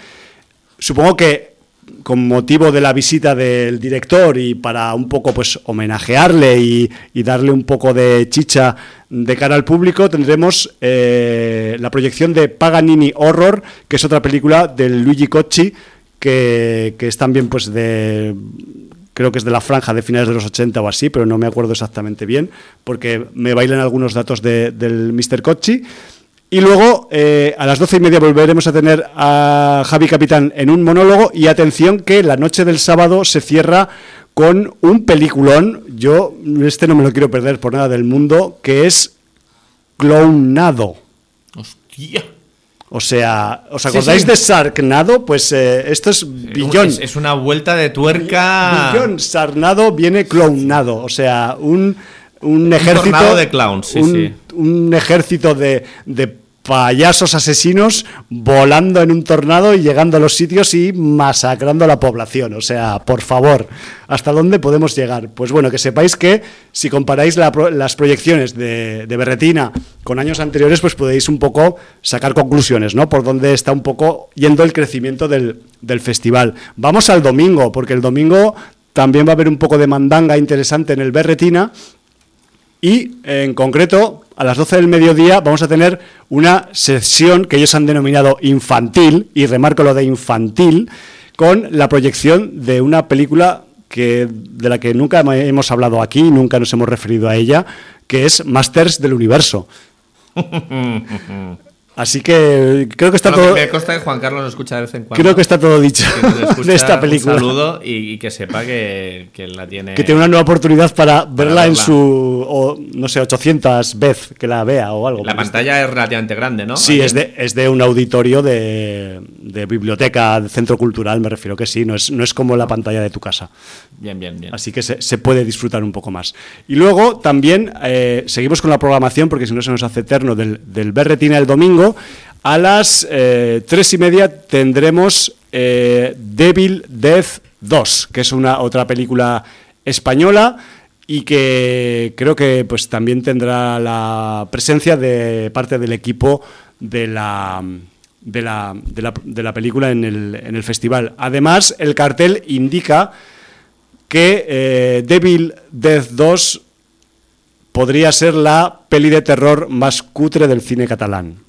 supongo que con motivo de la visita del director y para un poco pues homenajearle y, darle un poco de chicha de cara al público, tendremos eh, la proyección de Paganini Horror, que es otra película del Luigi Cocci, que, es también pues de creo que es de la franja de finales de los 80 o así, pero no me acuerdo exactamente bien, porque me bailan algunos datos del Mr. Cocci. Y luego, eh, a las doce y media volveremos a tener a Javi Capitán en un monólogo. Y atención que la noche del sábado se cierra con un peliculón. Yo este no me lo quiero perder por nada del mundo, que es Clownado. Hostia. O sea, ¿os acordáis de Sarknado? Pues eh, esto es billón. Es, una vuelta de tuerca. Billón, Sarnado viene clownado. O sea, un, un ejército. de clowns, sí, un, sí. un ejército de, de payasos asesinos volando en un tornado y llegando a los sitios y masacrando a la población. O sea, por favor, ¿hasta dónde podemos llegar? Pues bueno, que sepáis que si comparáis las proyecciones de, Berretina con años anteriores, pues podéis un poco sacar conclusiones, ¿no? Por dónde está un poco yendo el crecimiento del, del festival. Vamos al domingo, porque el domingo también va a haber un poco de mandanga interesante en el Berretina y en concreto a las 12 del mediodía vamos a tener una sesión que ellos han denominado infantil, y remarco lo de infantil, con la proyección de una película que, de la que nunca hemos hablado aquí, nunca nos hemos referido a ella, que es Masters del Universo. Así que creo que está todo. Me consta que Juan Carlos escucha de vez en cuando. Creo que está todo dicho de esta película. Un saludo y, que sepa que, que, la tiene. Que tiene una nueva oportunidad para, verla, en su, o, no sé, 800 veces que la vea o algo. La pantalla es relativamente grande, ¿no? Sí, es de, es de un auditorio de, de, biblioteca, de centro cultural, me refiero que sí, no es, no es como la pantalla de tu casa. Bien, bien, bien. Así que se, se puede disfrutar un poco más. Y luego también eh, seguimos con la programación, porque si no se nos hace eterno, del, del Berretina el domingo a las eh, tres y media tendremos eh, Devil Death 2, que es una otra película española y que creo que pues también tendrá la presencia de parte del equipo de la de la, de la, película en el, en el, festival. Además, el cartel indica que eh, Devil Death 2 podría ser la peli de terror más cutre del cine catalán.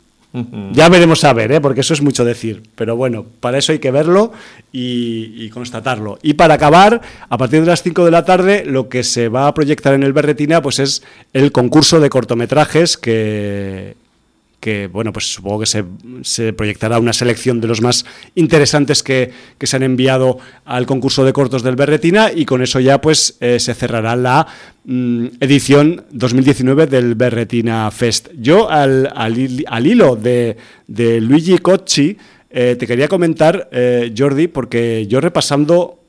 Ya veremos a ver, ¿eh? porque eso es mucho decir. Pero bueno, para eso hay que verlo y, constatarlo. Y para acabar, a partir de las 5 de la tarde, lo que se va a proyectar en el Berretina pues es el concurso de cortometrajes que, que bueno, pues supongo que se, proyectará una selección de los más interesantes que, se han enviado al concurso de cortos del Berretina y con eso ya pues eh, se cerrará la mm, edición 2019 del Berretina Fest. Yo al, al, hilo de, Luigi Cocci eh, te quería comentar, eh, Jordi, porque yo repasando,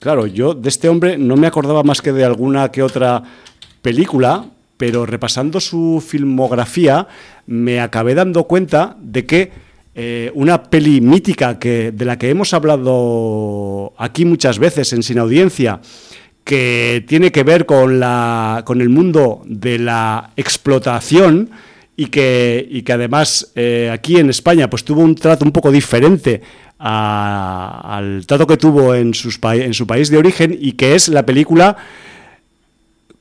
claro, yo de este hombre no me acordaba más que de alguna que otra película, pero repasando su filmografía me acabé dando cuenta de que eh, una peli mítica que, de la que hemos hablado aquí muchas veces en Sin Audiencia, que tiene que ver con, la, con el mundo de la explotación y que, que además eh, aquí en España pues tuvo un trato un poco diferente al trato que tuvo en, sus en su país de origen y que es la película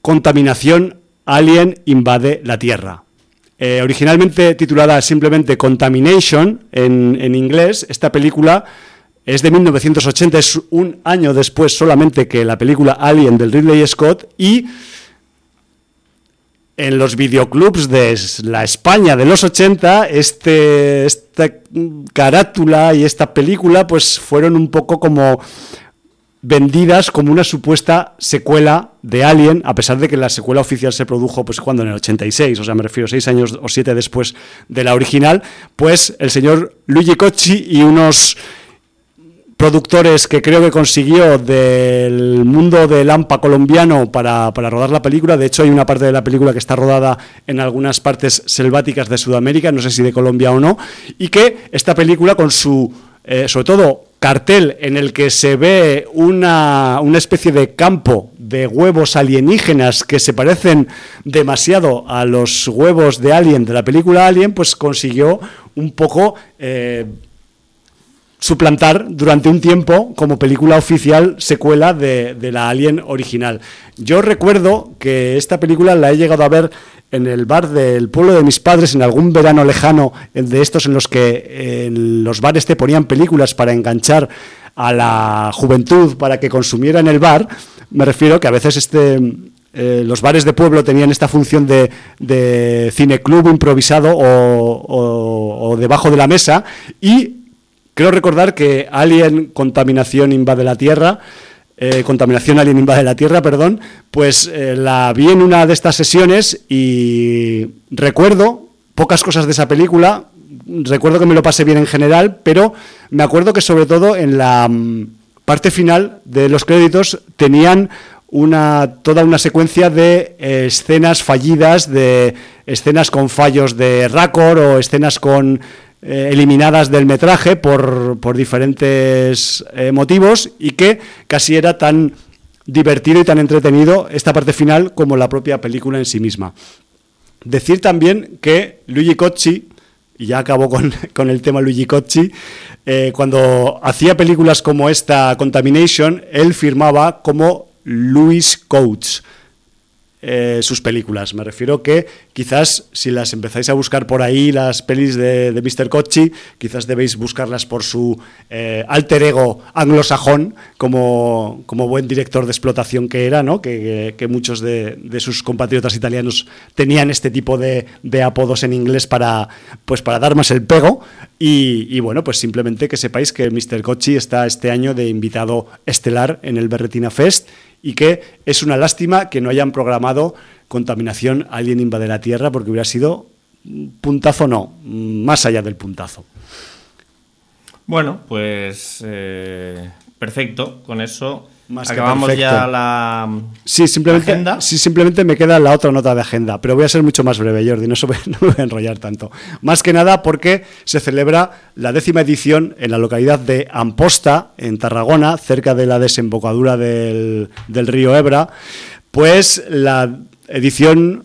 Contaminación Alien invade la Tierra. Eh, originalmente titulada simplemente Contamination en, en inglés, esta película es de 1980, es un año después solamente que la película Alien del Ridley Scott y en los videoclubs de la España de los 80, este, esta carátula y esta película pues fueron un poco como vendidas como una supuesta secuela de Alien, a pesar de que la secuela oficial se produjo pues cuando en el 86, o sea, me refiero seis años o siete después de la original, pues el señor Luigi Cocci y unos productores que creo que consiguió del mundo del AMPA colombiano para, rodar la película. De hecho, hay una parte de la película que está rodada en algunas partes selváticas de Sudamérica, no sé si de Colombia o no, y que esta película con su, eh, sobre todo, cartel en el que se ve una, una especie de campo de huevos alienígenas que se parecen demasiado a los huevos de Alien de la película Alien, pues consiguió un poco... Eh, suplantar durante un tiempo como película oficial secuela de, de, la Alien original. Yo recuerdo que esta película la he llegado a ver en el bar del pueblo de mis padres en algún verano lejano, de estos en los que en los bares te ponían películas para enganchar a la juventud para que consumiera en el bar. Me refiero que a veces este eh, los bares de pueblo tenían esta función de, de cineclub improvisado o, o, o debajo de la mesa y Creo recordar que Alien Contaminación invade la Tierra, eh, Contaminación Alien invade la Tierra, perdón, pues eh, la vi en una de estas sesiones y recuerdo pocas cosas de esa película, recuerdo que me lo pasé bien en general, pero me acuerdo que sobre todo en la mm, parte final de los créditos tenían una, toda una secuencia de eh, escenas fallidas, de escenas con fallos de raccord o escenas con eh, eliminadas del metraje por, por diferentes eh, motivos y que casi era tan divertido y tan entretenido esta parte final como la propia película en sí misma. Decir también que Luigi Cocci, y ya acabo con, con el tema Luigi Cocci, eh, cuando hacía películas como esta Contamination, él firmaba como Louis Coates eh, sus películas. Me refiero que quizás si las empezáis a buscar por ahí, las pelis de, de Mr. Kochi, quizás debéis buscarlas por su eh, alter ego anglosajón, como, como buen director de explotación que era, ¿no? que, que, que muchos de, de, sus compatriotas italianos tenían este tipo de, de, apodos en inglés para, pues para dar más el pego. Y, y bueno, pues simplemente que sepáis que Mr. Kochi está este año de invitado estelar en el Berretina Fest y que es una lástima que no hayan programado contaminación Alien invade la Tierra porque hubiera sido puntazo no, más allá del puntazo. Bueno, pues eh, perfecto, con eso más acabamos que ya la, sí, simplemente, agenda. Sí, simplemente me queda la otra nota de agenda, pero voy a ser mucho más breve, Jordi, no, no me voy a enrollar tanto. Más que nada porque se celebra la décima edición en la localidad de Amposta, en Tarragona, cerca de la desembocadura del, del río Ebra, pues la edición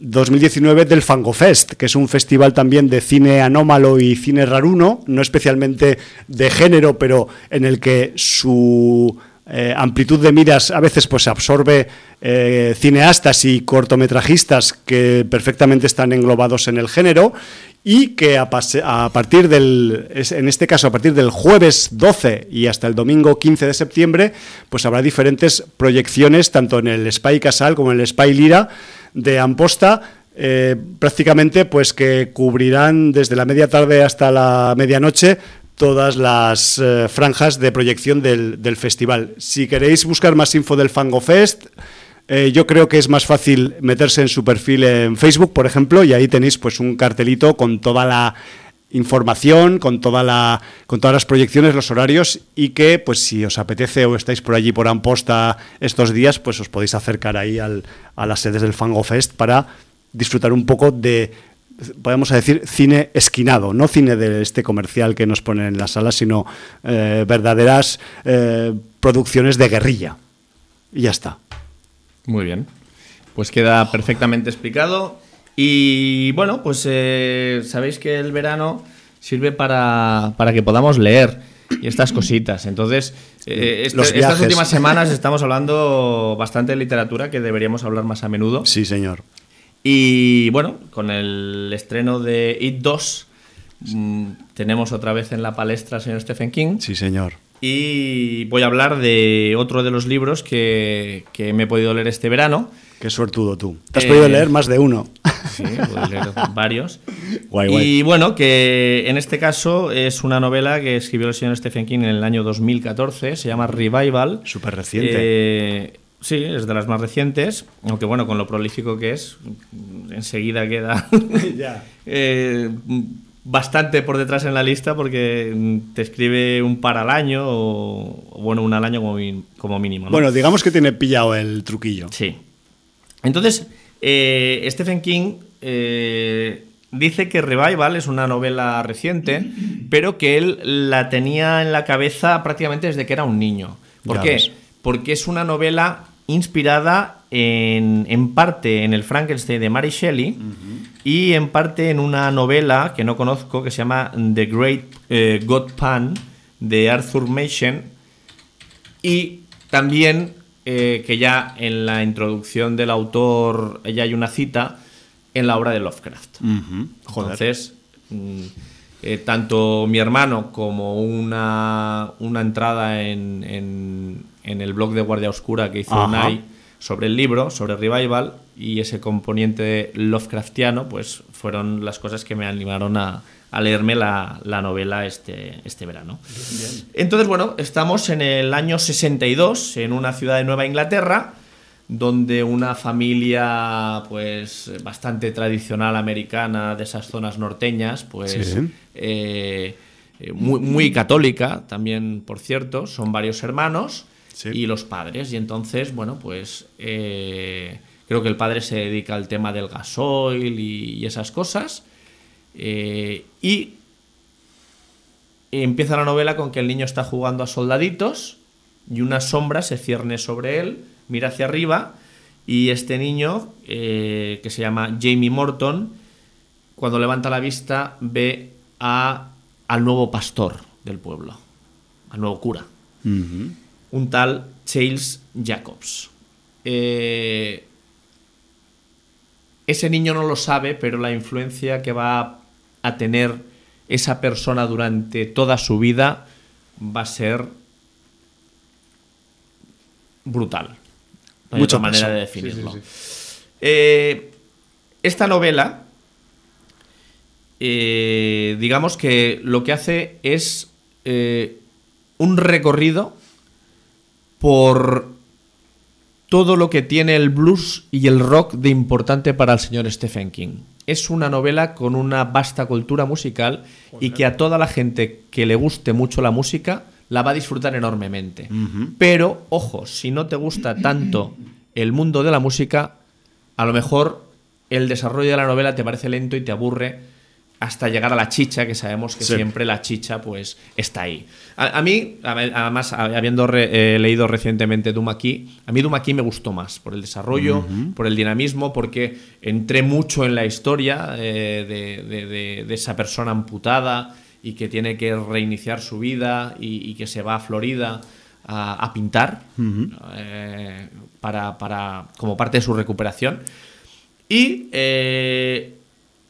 2019 del Fangofest, que es un festival también de cine anómalo y cine raruno, no especialmente de género, pero en el que su eh, amplitud de miras a veces pues absorbe eh, cineastas y cortometrajistas que perfectamente están englobados en el género y que a, partir del en este caso a partir del jueves 12 y hasta el domingo 15 de septiembre pues habrá diferentes proyecciones tanto en el Spy Casal como en el Spy Lira de Amposta eh, prácticamente pues que cubrirán desde la media tarde hasta la medianoche todas las eh, franjas de proyección del, del, festival. Si queréis buscar más info del Fango Fest, eh, yo creo que es más fácil meterse en su perfil en Facebook, por ejemplo, y ahí tenéis pues un cartelito con toda la información, con toda la con todas las proyecciones, los horarios y que pues si os apetece o estáis por allí por Amposta estos días, pues os podéis acercar ahí a las sedes del Fango Fest para disfrutar un poco de podemos decir, cine esquinado, no cine de este comercial que nos ponen en las salas, sino eh, verdaderas eh, producciones de guerrilla. Y ya está. Muy bien. Pues queda perfectamente explicado. Y bueno, pues eh, sabéis que el verano sirve para, para que podamos leer. y estas cositas. Entonces, eh, este- Los estas últimas semanas estamos hablando bastante de literatura que deberíamos hablar más a menudo. Sí, señor. Y bueno, con el estreno de It 2, mm, tenemos otra vez en la palestra al señor Stephen King. Sí, señor. Y voy a hablar de otro de los libros que, que me he podido leer este verano. Qué suertudo tú. Te has Eh, podido leer más de uno. Sí, puedo leer varios. Guay, guay. Y bueno, que en este caso es una novela que escribió el señor Stephen King en el año 2014, se llama Revival. Súper reciente. Eh, sí, es de las más recientes, aunque bueno, con lo prolífico que es, enseguida queda eh, bastante por detrás en la lista porque te escribe un par al año o, o, bueno, un al año como, mínimo. ¿no? Bueno, digamos que tiene pillado el truquillo. Sí. Entonces, eh, Stephen King eh, dice que Revival es una novela reciente, pero que él la tenía en la cabeza prácticamente desde que era un niño. ¿Por Ya qué? ves. Porque es una novela inspirada en, en parte en el Frankenstein de Mary Shelley y en parte en una novela que no conozco que se llama The Great eh, God Pan de Arthur Machen y también eh, que ya en la introducción del autor ya hay una cita en la obra de Lovecraft. Entonces, mm, eh, tanto mi hermano como una, una entrada en, en- en el blog de Guardia Oscura que hizo Ajá. Unai sobre el libro, sobre Revival, y ese componente Lovecraftiano, pues fueron las cosas que me animaron a, a leerme la, la novela este, este verano. Entonces, bueno, estamos en el año 62, en una ciudad de Nueva Inglaterra, donde una familia pues bastante tradicional americana de esas zonas norteñas, pues Sí. eh, eh, muy, muy católica también, por cierto, son varios hermanos Sí. y los padres. Y entonces, bueno, pues eh, creo que el padre se dedica al tema del gasoil y, y esas cosas. Eh, y empieza la novela con que el niño está jugando a soldaditos y una sombra se cierne sobre él, mira hacia arriba y este niño, eh, que se llama Jamie Morton, cuando levanta la vista ve a, al nuevo pastor del pueblo, al nuevo cura. Un tal Charles Jacobs. Eh, ese niño no lo sabe, pero la influencia que va a tener esa persona durante toda su vida va a ser brutal. No hay Mucho otra manera de definirlo. Eh, esta novela, eh, digamos que lo que hace es eh, un recorrido por todo lo que tiene el blues y el rock de importante para el señor Stephen King. Es una novela con una vasta cultura musical y que a toda la gente que le guste mucho la música la va a disfrutar enormemente. Pero, ojo, si no te gusta tanto el mundo de la música, a lo mejor el desarrollo de la novela te parece lento y te aburre hasta llegar a la chicha, que sabemos que Sí. siempre la chicha pues está ahí. A, a mí, además, habiendo re- eh, leído recientemente Dumaki, a mí Dumaki me gustó más por el desarrollo, por el dinamismo, porque entré mucho en la historia eh, de, de- de- de esa persona amputada y que tiene que reiniciar su vida y, y que se va a Florida a, a pintar eh, para, para- como parte de su recuperación. Y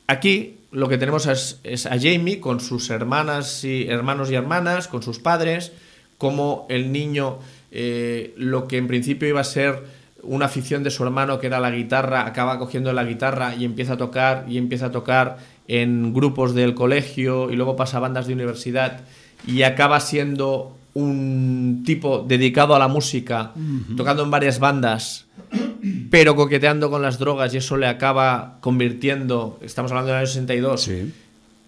aquí lo que tenemos es, es a Jamie con sus hermanas y hermanos y hermanas, con sus padres, como el niño, eh, lo que en principio iba a ser una afición de su hermano que era la guitarra, acaba cogiendo la guitarra y empieza a tocar y empieza a tocar en grupos del colegio y luego pasa a bandas de universidad y acaba siendo un tipo dedicado a la música, tocando en varias bandas, pero coqueteando con las drogas y eso le acaba convirtiendo, estamos hablando del año 62, Sí.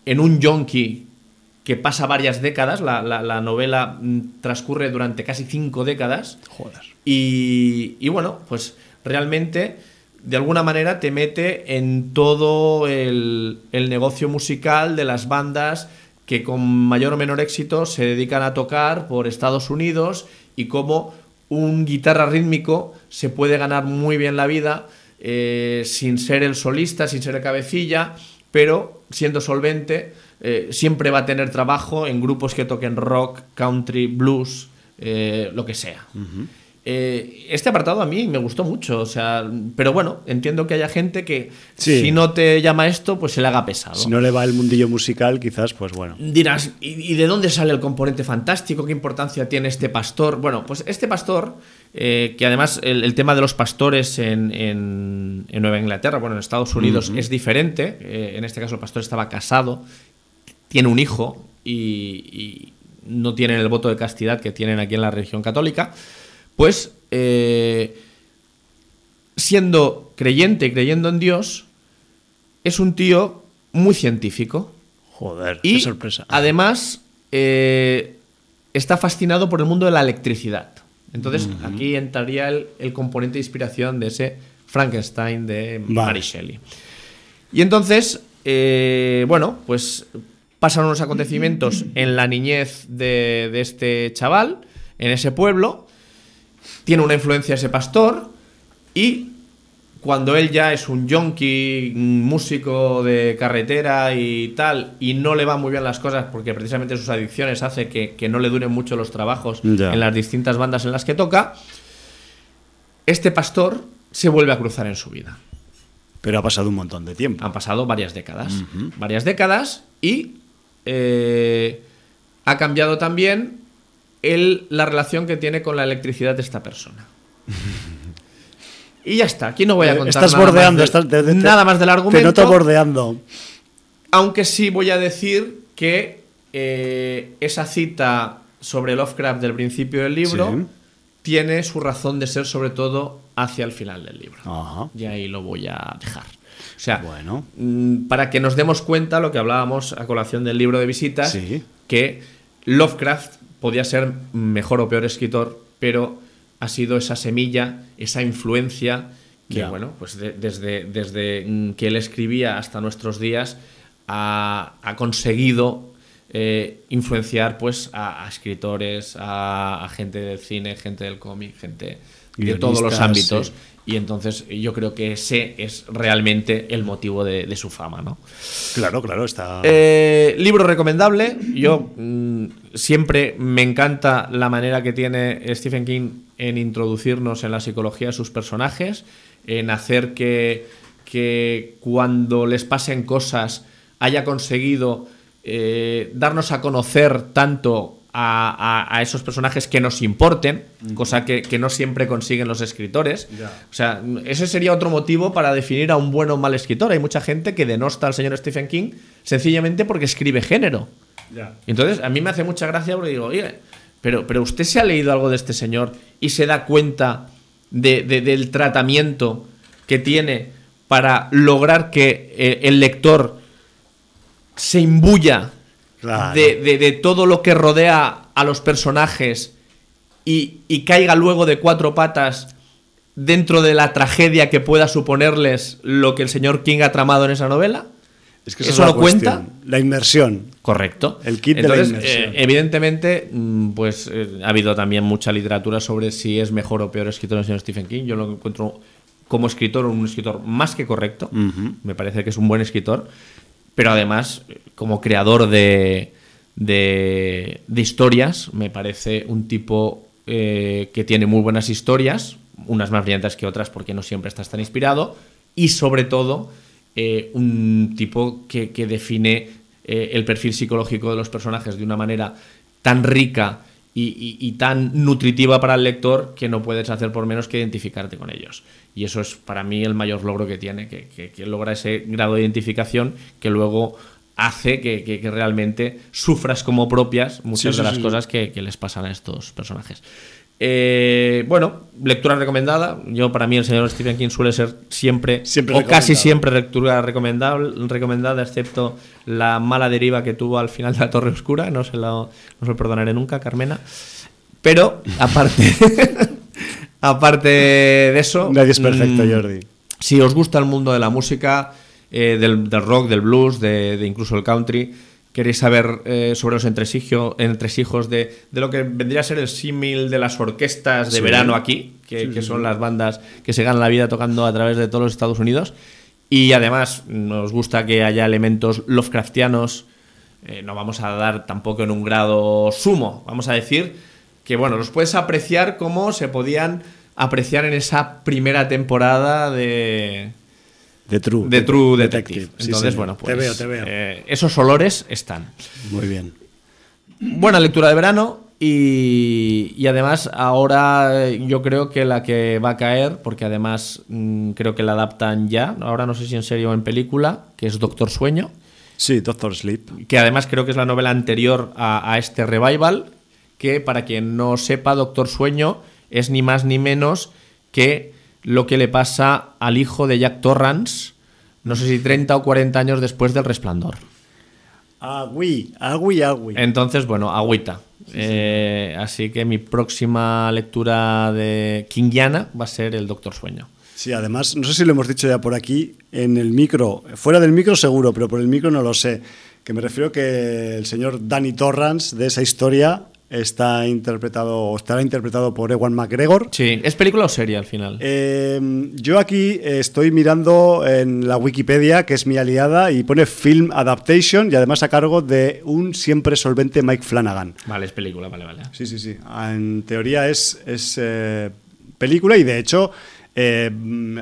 en un yonki que pasa varias décadas, la, la- la novela mm, transcurre durante casi cinco décadas, Joder. y, y bueno, pues realmente de alguna manera te mete en todo el, el negocio musical de las bandas que con mayor o menor éxito se dedican a tocar por Estados Unidos y cómo un guitarra rítmico se puede ganar muy bien la vida eh, sin ser el solista, sin ser el cabecilla, pero siendo solvente eh, siempre va a tener trabajo en grupos que toquen rock, country, blues, eh, lo que sea. Eh, este apartado a mí me gustó mucho, o sea, pero bueno, entiendo que haya gente que Sí. si no te llama esto, pues se le haga pesado. Si no le va el mundillo musical, quizás, pues bueno. Dirás, ¿y, y de dónde sale el componente fantástico? ¿Qué importancia tiene este pastor? Bueno, pues este pastor, eh, que además el, el tema de los pastores en, en- en Nueva Inglaterra, bueno, en Estados Unidos es diferente. eh, en este caso el pastor estaba casado, tiene un hijo y, y no tienen el voto de castidad que tienen aquí en la religión católica. Pues eh, siendo creyente y creyendo en Dios, es un tío muy científico. Joder, Y qué sorpresa. además eh, está fascinado por el mundo de la electricidad. Entonces aquí entraría el, el componente de inspiración de ese Frankenstein de Vale. Mary Shelley. Y entonces, eh, bueno, pues pasan unos acontecimientos en la niñez de, de este chaval, en ese pueblo. Tiene una influencia ese pastor y cuando él ya es un yonki, músico de carretera y tal, y no le van muy bien las cosas porque precisamente sus adicciones hace que, que no le duren mucho los trabajos Ya. en las distintas bandas en las que toca, este pastor se vuelve a cruzar en su vida. Pero ha pasado un montón de tiempo. Han pasado varias décadas. Varias décadas y eh, ha cambiado también el- la relación que tiene con la electricidad de esta persona. y ya está. Aquí no voy a Eh, contar estás nada, bordeando, más, del- estás- te- te- nada más del Te argumento. noto bordeando. Aunque sí voy a decir que eh, esa cita sobre Lovecraft del principio del libro Sí. tiene su razón de ser sobre todo hacia el final del libro. Ajá. Y ahí lo voy a dejar. O sea, Bueno. mm, para que nos demos cuenta lo que hablábamos a colación del libro de visitas, Sí. que Lovecraft podía ser mejor o peor escritor, pero ha sido esa semilla, esa influencia que, bueno, pues de- desde, desde que él escribía hasta nuestros días ha, ha conseguido eh, influenciar pues a, a escritores, a, a gente del cine, gente del cómic, gente de todos los ámbitos. sí. Y entonces yo creo que ese es realmente el motivo de, de su fama, ¿no? Claro, claro, está. Eh, libro recomendable. Yo mm, siempre me encanta la manera que tiene Stephen King en introducirnos en la psicología de sus personajes, en hacer que, que cuando les pasen cosas haya conseguido eh, darnos a conocer tanto a, esos personajes que nos importen, cosa que, que no siempre consiguen los escritores. O sea, ese sería otro motivo para definir a un buen o mal escritor. Hay mucha gente que denosta al señor Stephen King sencillamente porque escribe género. Entonces, a mí me hace mucha gracia porque digo, oye, pero, pero usted se ha leído algo de este señor y se da cuenta de- de- del tratamiento que tiene para lograr que eh, el lector se imbuya Claro. de, de- de todo lo que rodea a los personajes y, y caiga luego de cuatro patas dentro de la tragedia que pueda suponerles lo que el señor King ha tramado en esa novela? Es que ¿Eso no cuenta? La inmersión. Correcto. El kit de la inmersión. eh, evidentemente, mm, pues eh, ha habido también mucha literatura sobre si es mejor o peor escritor el señor Stephen King. Yo lo encuentro como escritor un escritor más que correcto. Me parece que es un buen escritor. Pero además, como creador de, de, historias, me parece un tipo eh, que tiene muy buenas historias, unas más brillantes que otras porque no siempre estás tan inspirado, y sobre todo eh, un tipo que, define eh, el perfil psicológico de los personajes de una manera tan rica y tan nutritiva para el lector que no puedes hacer por menos que identificarte con ellos. Y eso es para mí el mayor logro que tiene, que, que- que logra ese grado de identificación que luego hace que, que- realmente sufras como propias muchas Sí, de sí, las sí. cosas que, les pasan a estos personajes. Eh, bueno, lectura recomendada. Yo, para mí, el señor Stephen King suele ser siempre, Siempre o casi siempre lectura recomendable, recomendada, excepto la mala deriva que tuvo al final de la Torre Oscura. No se lo, no se lo perdonaré nunca, Carmena. Pero, aparte, aparte de eso. Nadie es perfecto, mm, Jordi. Si os gusta el mundo de la música, eh, del, del rock, del blues, de, de incluso el country, queréis saber eh, sobre los entresijos, de, de lo que vendría a ser el símil de las orquestas de Sí. verano aquí, que, que son las bandas que se ganan la vida tocando a través de todos los Estados Unidos. Y además nos gusta que haya elementos Lovecraftianos, eh, no vamos a dar tampoco en un grado sumo. Vamos a decir que, bueno, los puedes apreciar como se podían apreciar en esa primera temporada de, De True. de True Detective. Entonces, bueno, pues Te veo, te veo. eh, esos olores están. Muy bien. Buena lectura de verano y, y además ahora yo creo que la que va a caer, porque además mm, creo que la adaptan ya, ahora no sé si en serio o en película, que es Doctor Sueño, Sí, Doctor Sleep. que además creo que es la novela anterior a, a este revival, que para quien no sepa, Doctor Sueño es ni más ni menos que lo que le pasa al hijo de Jack Torrance, no sé si 30 o 40 años después del Resplandor. Agui, agui, agui. Entonces, bueno, agüita. Eh, así que mi próxima lectura de Kingiana va a ser el Doctor Sueño. Sí, además, no sé si lo hemos dicho ya por aquí, en el micro, fuera del micro seguro, pero por el micro no lo sé, que me refiero que el señor Danny Torrance de esa historia está interpretado, o estará interpretado por Ewan McGregor. Sí, ¿es película o serie al final? Eh, yo aquí estoy mirando en la Wikipedia, que es mi aliada, y pone Film Adaptation y además a cargo de un siempre solvente Mike Flanagan. Vale, es película, vale, vale. Sí, sí, sí. En teoría es, es eh, película y de hecho eh,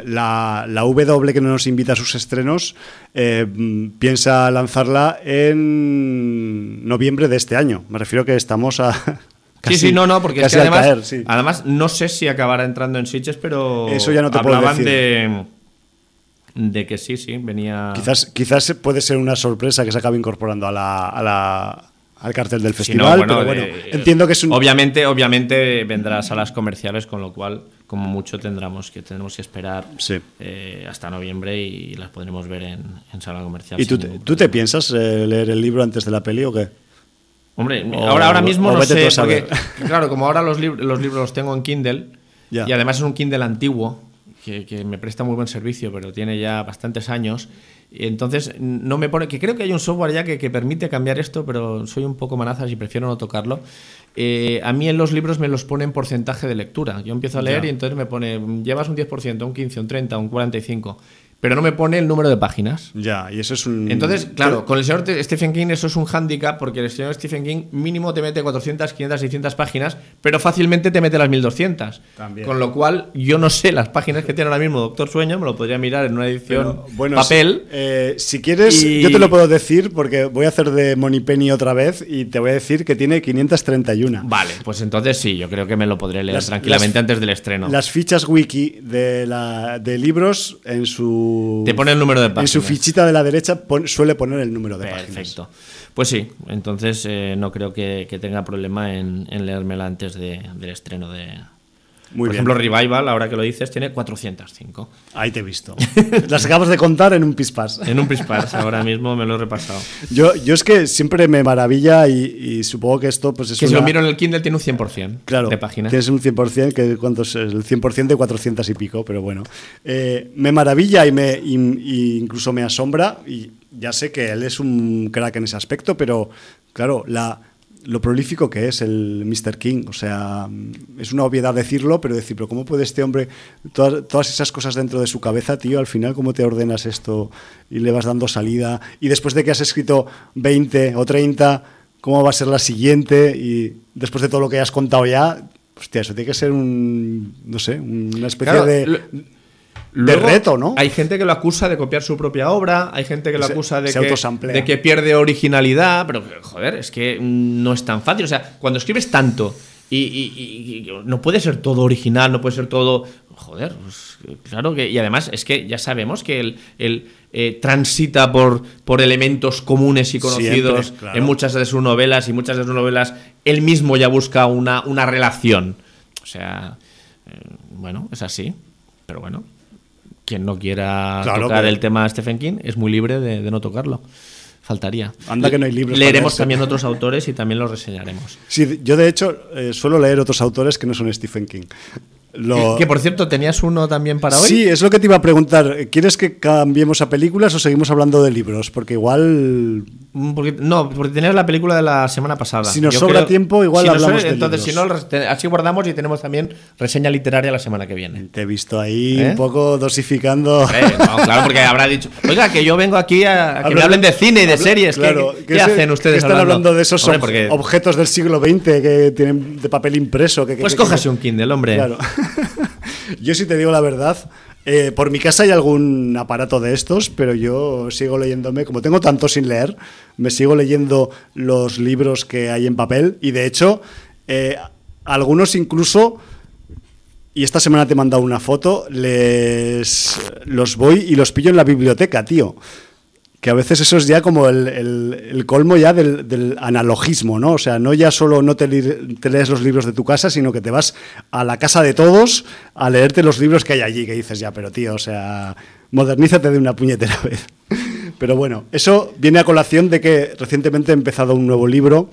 la, la W que no nos invita a sus estrenos eh, piensa lanzarla en noviembre de este año. Me refiero que estamos a... sí, sí, no, no, porque es casi que además, caer, sí. además no sé si acabará entrando en Sitges, pero Eso ya no te puedo hablaban decir. de de que sí, sí, venía Quizás, quizás puede ser una sorpresa que se acabe incorporando a la, a la- al cartel del Si no, festival, pero bueno, eh, entiendo que es un... Obviamente, obviamente vendrá a salas comerciales, con lo cual, como mucho, tendremos que, tendremos que esperar Sí. eh, hasta noviembre y las podremos ver en, en sala comercial. ¿Y tú te, tú te piensas eh, leer el libro antes de la peli o qué? Hombre, O- ahora, ahora mismo o no sé, porque, claro, como ahora los, lib- los libros los tengo en Kindle, Ya. y además es un Kindle antiguo, que, que me presta muy buen servicio, pero tiene ya bastantes años, y entonces no me pone, que creo que hay un software ya que, que permite cambiar esto, pero soy un poco manazas y prefiero no tocarlo. Eh, a mí en los libros me los pone en porcentaje de lectura. Yo empiezo a leer y entonces me pone, llevas un 10%, un 15, un 30, un 45, pero no me pone el número de páginas. Ya, y eso es un... Entonces, claro, con el señor Te- Stephen King eso es un hándicap porque el señor Stephen King mínimo te mete 400, 500, 600 páginas, pero fácilmente te mete las 1200. También. Con lo cual, yo no sé las páginas que tiene ahora mismo Doctor Sueño, me lo podría mirar en una edición Pero, bueno, papel. si, eh, si quieres, Y- yo te lo puedo decir porque voy a hacer de Moneypenny otra vez y te voy a decir que tiene 531. Vale, pues entonces sí, yo creo que me lo podré leer Las- tranquilamente las- antes del estreno. Las fichas wiki de, la, de libros en su... Te pone el número de En su páginas. fichita de la derecha pon- suele poner el número de páginas. Perfecto. Pues sí, entonces eh, no creo que, que tenga problema en, en leérmela antes de- del estreno de... Muy Por bien. ejemplo, Revival, ahora que lo dices, tiene 405. Ahí te he visto. Las acabas de contar en un pispás. En un Prispars, ahora mismo me lo he repasado. Yo, yo es que siempre me maravilla y, y supongo que esto pues es Que si lo miro en el Kindle tiene un 100% Claro, de páginas. tienes un 100%, que ¿cuánto es? el 100% de 400 y pico, pero bueno. Eh, me maravilla y, me, y- y incluso me asombra, y ya sé que él es un crack en ese aspecto, pero claro, la, lo prolífico que es el Mr. King, o sea, es una obviedad decirlo, pero decir, pero ¿cómo puede este hombre, todas, todas esas cosas dentro de su cabeza, tío, al final, ¿cómo te ordenas esto y le vas dando salida? Y después de que has escrito 20 o 30, ¿cómo va a ser la siguiente? Y después de todo lo que has contado ya, hostia, eso tiene que ser un, no sé, una especie Claro, de, lo- de Luego, reto, ¿no? Hay gente que lo acusa de copiar su propia obra, hay gente que lo acusa de se que, autosamplea. de que pierde originalidad, pero joder, es que no es tan fácil. O sea, cuando escribes tanto y, y- y- y no puede ser todo original, no puede ser todo. Joder, pues, claro que. Y además es que ya sabemos que él, él, eh, transita por, por elementos comunes y conocidos Siempre, claro. en muchas de sus novelas y muchas de sus novelas él mismo ya busca una, una relación. O sea, eh, bueno, es así. Pero bueno, quien no quiera Claro, tocar pero- el tema de Stephen King es muy libre de, de no tocarlo. Faltaría. Anda que no hay libros para Leeremos leerse. también otros autores y también los reseñaremos. Sí, yo de hecho eh, suelo leer otros autores que no son Stephen King. Lo- Que por cierto, ¿tenías uno también para hoy? Sí, es lo que te iba a preguntar. ¿Quieres que cambiemos a películas o seguimos hablando de libros? Porque igual Mm, porque- no, porque tenías la película de la semana pasada. Si nos sobra tiempo, igual nos hablamos sobra, de Entonces, si libros. no, res- te- así guardamos y tenemos también reseña literaria la semana que viene. te he visto ahí ¿Eh? un poco dosificando. Eh, no, claro, porque habrá dicho, oiga, que yo vengo aquí a, a que me hablen de cine y de series. ¿Qué- claro, ¿Qué, se- hacen ustedes que están hablando, de esos Hombre, ob- porque- objetos del siglo XX que tienen de papel impreso? Que, que- Pues que- cójase un Kindle, hombre. Claro. yo sí te digo la verdad. eh, por mi casa hay algún aparato de estos, pero yo sigo leyéndome, como tengo tanto sin leer, me sigo leyendo los libros que hay en papel y de hecho eh, algunos incluso y esta semana te he mandado una foto, les los voy y los pillo en la biblioteca, tío. Que a veces eso es ya como el, el- el colmo ya del, del analogismo, ¿no? O sea, no ya solo no te, lees los libros de tu casa, sino que te vas a la casa de todos a leerte los libros que hay allí, que dices ya, pero tío, o sea, modernízate de una puñetera vez. Pero bueno, eso viene a colación de que recientemente he empezado un nuevo libro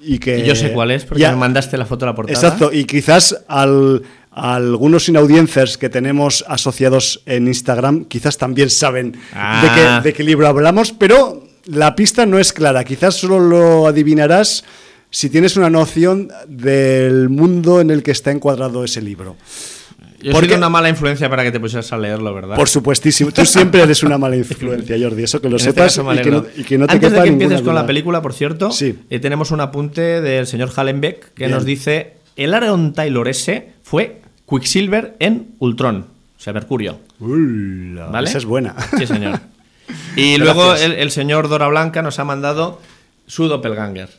y que... Y yo sé cuál es, porque Ya- me mandaste la foto de la portada. Exacto, y quizás al, a algunos inaudiencers que tenemos asociados en Instagram, quizás también saben Ah. de, qué, de qué libro hablamos, pero la pista no es clara. Quizás solo lo adivinarás si tienes una noción del mundo en el que está encuadrado ese libro. Yo porque- soy una mala influencia para que te pusieras a leerlo, ¿verdad? Por supuestísimo, tú siempre eres una mala influencia, Jordi, eso que lo este sepas y, que no, alegro. y que no te Antes quepa de que empieces con la película, por cierto, Sí. eh, tenemos un apunte del señor Hallenbeck que Bien. nos dice: el Aaron Taylor S fue Quicksilver en Ultron, o sea, Mercurio. Ula, ¿Vale? Esa es buena. Sí, señor. Y luego el, el señor Dora Blanca nos ha mandado su doppelganger.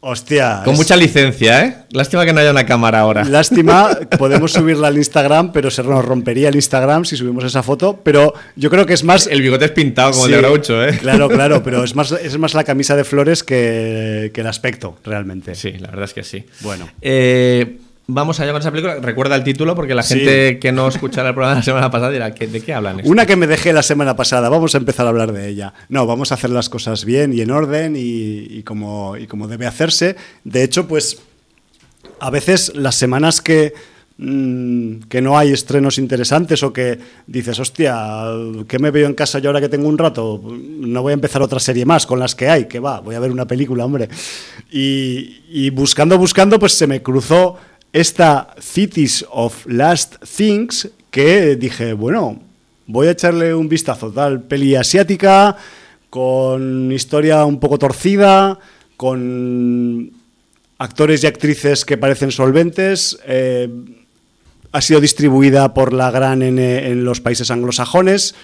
Hostia. Con es- mucha licencia, ¿eh? Lástima que no haya una cámara ahora. Lástima, podemos subirla al Instagram, pero se nos rompería el Instagram si subimos esa foto. Pero yo creo que es más. El bigote es pintado como Sí, el de Groucho, ¿eh? Claro, claro, pero es más, es más la camisa de flores que, que el aspecto, realmente. Sí, la verdad es que sí. Bueno. Eh, vamos allá con esa película. Recuerda el título porque la Sí. gente que no escuchara el programa la semana pasada dirá: ¿qué- ¿de qué hablan? esto? Una que me dejé la semana pasada, vamos a empezar a hablar de ella. No, vamos a hacer las cosas bien y en orden y, y como, y como debe hacerse. De hecho, pues a veces las semanas que, mm, que no hay estrenos interesantes o que dices, hostia, ¿qué me veo en casa yo ahora que tengo un rato? No voy a empezar otra serie más con las que hay, que va, voy a ver una película, hombre. Y, y buscando, buscando, pues se me cruzó esta Cities of Last Things que dije, bueno, voy a echarle un vistazo, tal peli asiática, con historia un poco torcida, con actores y actrices que parecen solventes. eh, ha sido distribuida por la gran N en los países anglosajones.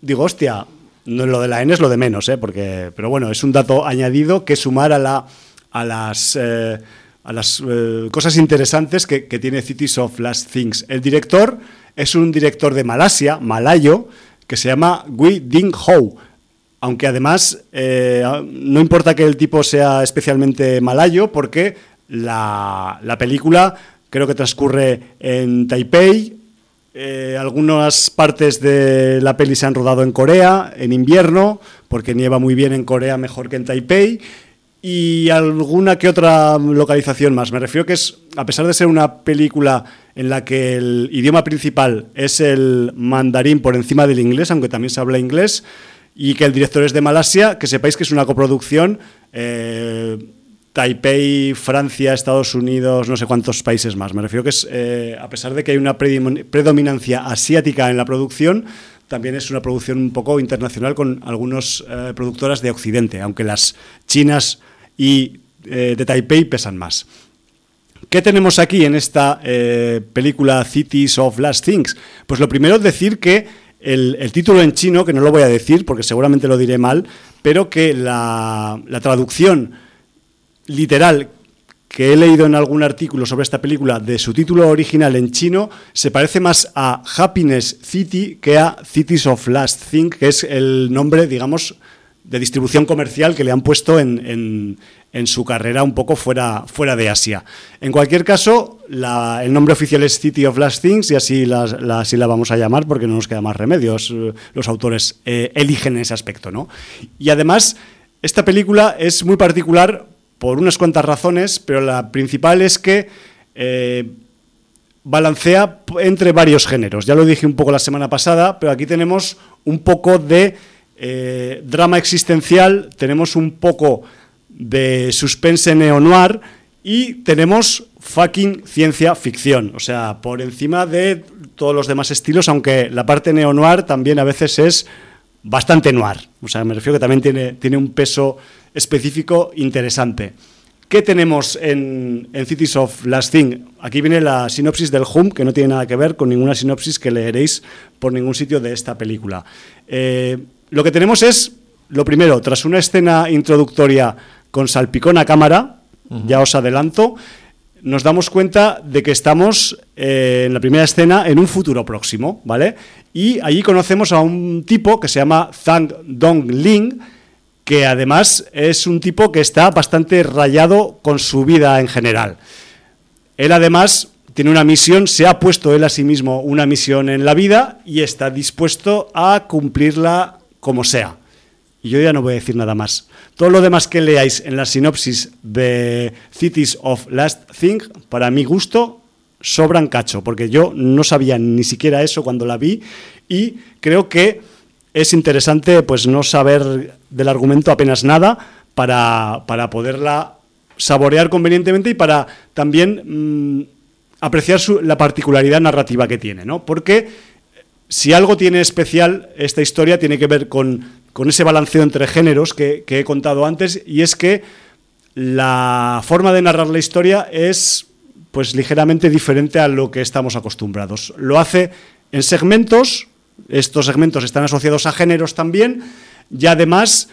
Digo, hostia, no lo de la N es lo de menos, ¿eh? Porque, pero bueno, es un dato añadido que sumar a, la, a las, eh, a las eh, cosas interesantes que, que tiene Cities of Last Things. El director es un director de Malasia, malayo, que se llama Gui Ding Ho. Aunque además eh, no importa que el tipo sea especialmente malayo, porque la, la película creo que transcurre en Taipei, eh, algunas partes de la peli se han rodado en Corea, en invierno, porque nieva muy bien en Corea, mejor que en Taipei, y alguna que otra localización más. Me refiero que es, a pesar de ser una película en la que el idioma principal es el mandarín por encima del inglés, aunque también se habla inglés, y que el director es de Malasia, que sepáis que es una coproducción. eh, Taipei, Francia, Estados Unidos, no sé cuántos países más. Me refiero que es, eh, a pesar de que hay una predominancia asiática en la producción, también es una producción un poco internacional con algunas productoras de Occidente, aunque las chinas y eh, de Taipei pesan más. ¿Qué tenemos aquí en esta eh, película Cities of Last Things? Pues lo primero es decir que el, título en chino, que no lo voy a decir porque seguramente lo diré mal, pero que la, la traducción literal que he leído en algún artículo sobre esta película de su título original en chino se parece más a Happiness City que a Cities of Last Thing, que es el nombre, digamos, de distribución comercial que le han puesto en, en- su carrera un poco fuera, fuera de Asia. En cualquier caso, el nombre oficial es City of Last Things y así la, la- así la vamos a llamar porque no nos queda más remedios. eh, Los autores eh, eligen ese aspecto, ¿no? Y además, esta película es muy particular por unas cuantas razones, pero la principal es que eh, balancea entre varios géneros. Ya lo dije un poco la semana pasada, pero aquí tenemos un poco de eh, drama existencial, tenemos un poco de suspense neo-noir y tenemos fucking ciencia ficción. O sea, por encima de todos los demás estilos, aunque la parte neo-noir también a veces es bastante noir. O sea, me refiero que también tiene, tiene un peso específico interesante. ¿Qué tenemos en, Cities of Last Thing? Aquí viene la sinopsis del Hum, que no tiene nada que ver con ninguna sinopsis que leeréis por ningún sitio de esta película. Eh, lo que tenemos es, lo primero, tras una escena introductoria con salpicón a cámara, uh -huh. ya os adelanto, nos damos cuenta de que estamos eh, en la primera escena en un futuro próximo, ¿vale? Y allí conocemos a un tipo que se llama Zhang Dong Ling, que además es un tipo que está bastante rayado con su vida en general. Él además tiene una misión, se ha puesto él a sí mismo una misión en la vida y está dispuesto a cumplirla como sea. Y yo ya no voy a decir nada más. Todo lo demás que leáis en la sinopsis de Cities of Last Thing, para mi gusto, sobran cacho, porque yo no sabía ni siquiera eso cuando la vi y creo que es interesante pues no saber del argumento apenas nada para, para poderla saborear convenientemente y para también mmm, apreciar su, la particularidad narrativa que tiene, ¿no? Porque si algo tiene especial esta historia tiene que ver con, ese balanceo entre géneros que, que he contado antes y es que la forma de narrar la historia es pues ligeramente diferente a lo que estamos acostumbrados. Lo hace en segmentos, estos segmentos están asociados a géneros también, y además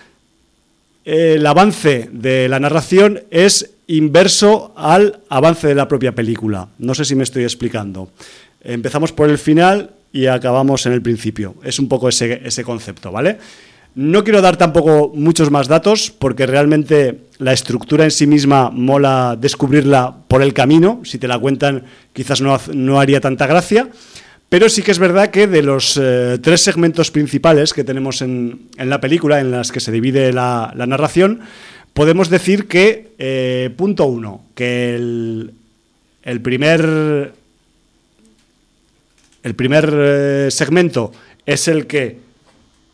eh, el avance de la narración es inverso al avance de la propia película. No sé si me estoy explicando. Empezamos por el final y acabamos en el principio. Es un poco ese, ese concepto, ¿vale? No quiero dar tampoco muchos más datos porque realmente la estructura en sí misma mola descubrirla por el camino. Si te la cuentan quizás no, no haría tanta gracia. Pero sí que es verdad que de los eh, tres segmentos principales que tenemos en, en, la película, en las que se divide la, la narración, podemos decir que, eh, punto uno, que el, el primer, el primer eh, segmento es el que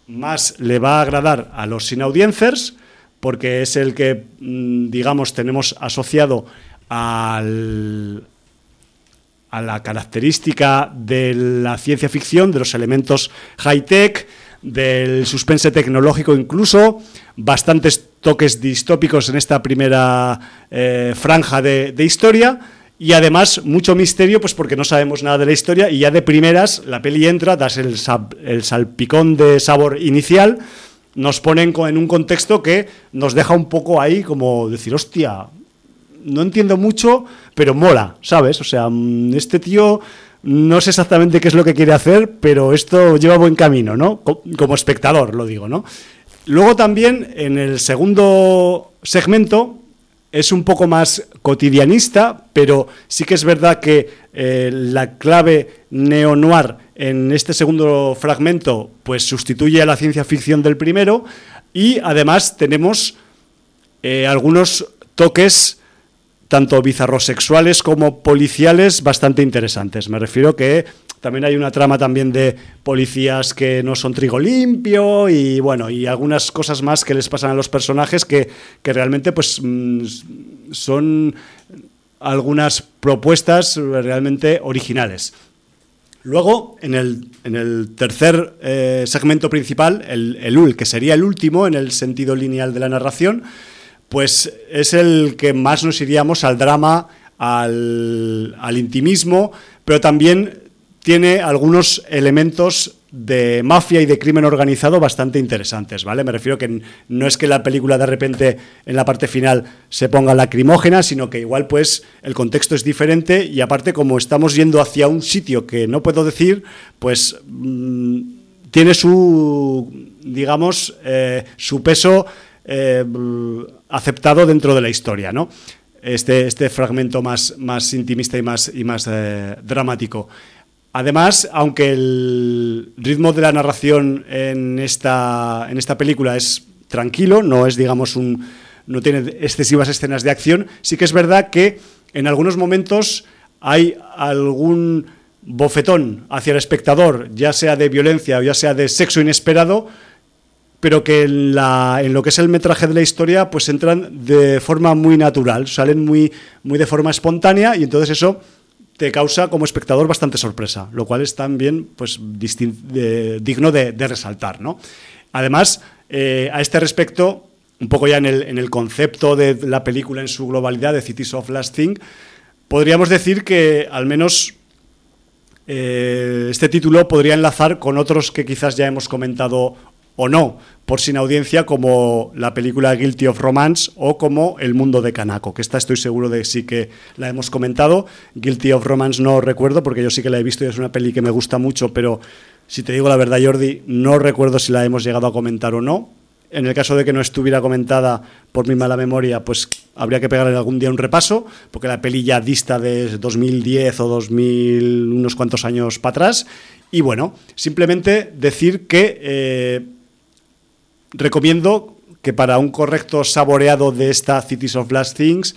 más le va a agradar a los sin audiencers, porque es el que, mm, digamos, tenemos asociado a la característica de la ciencia ficción, de los elementos high-tech, del suspense tecnológico incluso, bastantes toques distópicos en esta primera eh, franja de, historia y además mucho misterio pues porque no sabemos nada de la historia y ya de primeras la peli entra, das el, el salpicón de sabor inicial, nos ponen en un contexto que nos deja un poco ahí como decir, hostia, no entiendo mucho, pero mola, ¿sabes? O sea, este tío no sé exactamente qué es lo que quiere hacer, pero esto lleva buen camino, ¿no? Como espectador, lo digo, ¿no? Luego también en el segundo segmento es un poco más cotidianista, pero sí que es verdad que eh, la clave neo-noir en este segundo fragmento pues sustituye a la ciencia ficción del primero y además tenemos eh, algunos toques tanto bizarrosexuales como policiales bastante interesantes. Me refiero que también hay una trama también de policías que no son trigo limpio y bueno, y algunas cosas más que les pasan a los personajes que, que realmente pues mm, son algunas propuestas realmente originales. Luego, en el, en el tercer eh, segmento principal, el, el UL, que sería el último en el sentido lineal de la narración, pues es el que más nos iríamos al drama, al, al, intimismo, pero también tiene algunos elementos de mafia y de crimen organizado bastante interesantes, ¿vale? Me refiero que no es que la película de repente en la parte final se ponga lacrimógena, sino que igual pues el contexto es diferente y aparte como estamos yendo hacia un sitio que no puedo decir, pues mmm, tiene su, digamos, eh, su peso eh, aceptado dentro de la historia, ¿no? Este, este fragmento más, más intimista y más, y más eh, dramático. Además, aunque el ritmo de la narración en esta, en esta película es tranquilo, no es, digamos, un, no tiene excesivas escenas de acción, sí que es verdad que en algunos momentos hay algún bofetón hacia el espectador, ya sea de violencia o ya sea de sexo inesperado, pero que en, lo que es el metraje de la historia, pues entran de forma muy natural, salen muy, muy de forma espontánea y entonces eso te causa como espectador bastante sorpresa, lo cual es también pues, digno de, resaltar. ¿no? Además, eh, a este respecto, un poco ya en el, en el concepto de la película en su globalidad, de Cities of Last Thing, podríamos decir que al menos eh, este título podría enlazar con otros que quizás ya hemos comentado o no, por sin audiencia, como la película Guilty of Romance o como El mundo de Kanako, que esta estoy seguro de sí que la hemos comentado. Guilty of Romance no recuerdo, porque yo sí que la he visto y es una peli que me gusta mucho, pero si te digo la verdad, Jordi, no recuerdo si la hemos llegado a comentar o no. En el caso de que no estuviera comentada por mi mala memoria, pues habría que pegarle algún día un repaso, porque la peli ya dista de 2010 o 2000, unos cuantos años para atrás. Y bueno, simplemente decir que eh, recomiendo que para un correcto saboreado de esta Cities of Last Things,